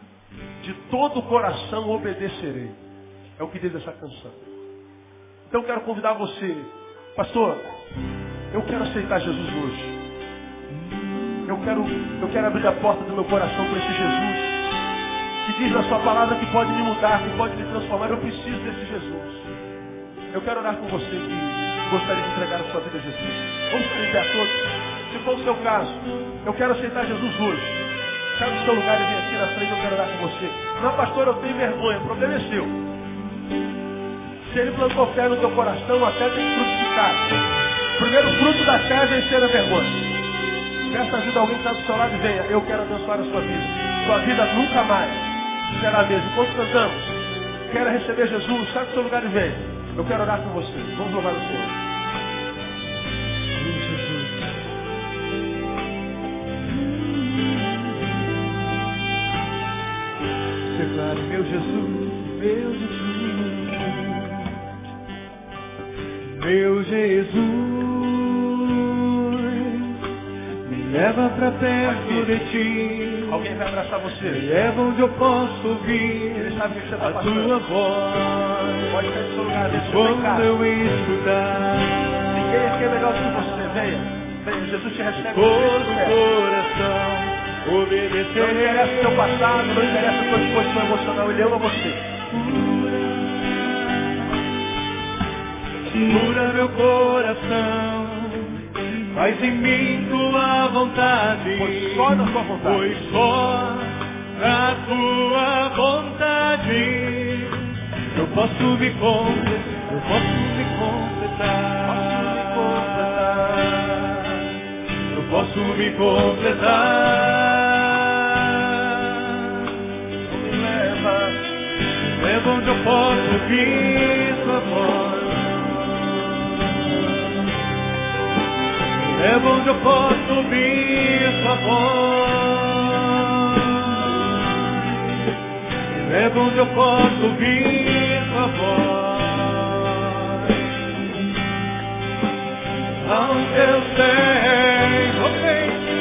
de todo o coração obedecerei. É o que diz essa canção. Então quero convidar você, pastor, eu quero aceitar Jesus hoje. Eu quero, eu quero abrir a porta do meu coração para esse Jesus. Que diz na sua palavra que pode me mudar, que pode me transformar. Eu preciso desse Jesus. Eu quero orar com você que gostaria de entregar a sua vida a Jesus. Vamos ficar em todos. Se for o seu caso, eu quero aceitar Jesus hoje. Sai do seu lugar e vem aqui na frente, eu quero orar com você. Não, pastor, eu tenho vergonha. O problema é seu. Se ele plantou fé no teu coração, até tem frutificar. O primeiro fruto da fé é vencer a vergonha. Peça ajuda a alguém que está do seu lado e venha. Eu quero abençoar a sua vida. Sua vida nunca mais será a mesma. Enquanto cantamos, quero receber Jesus, sai do seu lugar e venha. Eu quero orar com você. Vamos louvar o Senhor. Declare, meu Jesus, meu Jesus, leva pra perto de ti. Alguém vai abraçar você. Me leva onde eu posso ouvir Ele sabe que você tá a passando. tua voz. Pode sair do seu lugar, deixa Quando eu escutar. Ninguém aqui é melhor que você. Venha. Venha, Jesus te recebe. Todo coração obedecer. Não interessa o seu passado, não interessa a sua disposição emocional, Ele ama você. Cura meu coração. Faz em mim tua vontade. Pois só na tua vontade. Pois só na tua vontade. Eu posso me completar. Eu posso me completar. Eu posso me completar. Me leva. Leva onde eu posso ouvir tua voz. É onde eu posso ouvir sua voz. É onde eu posso ouvir sua voz. Aonde eu sei, ok, me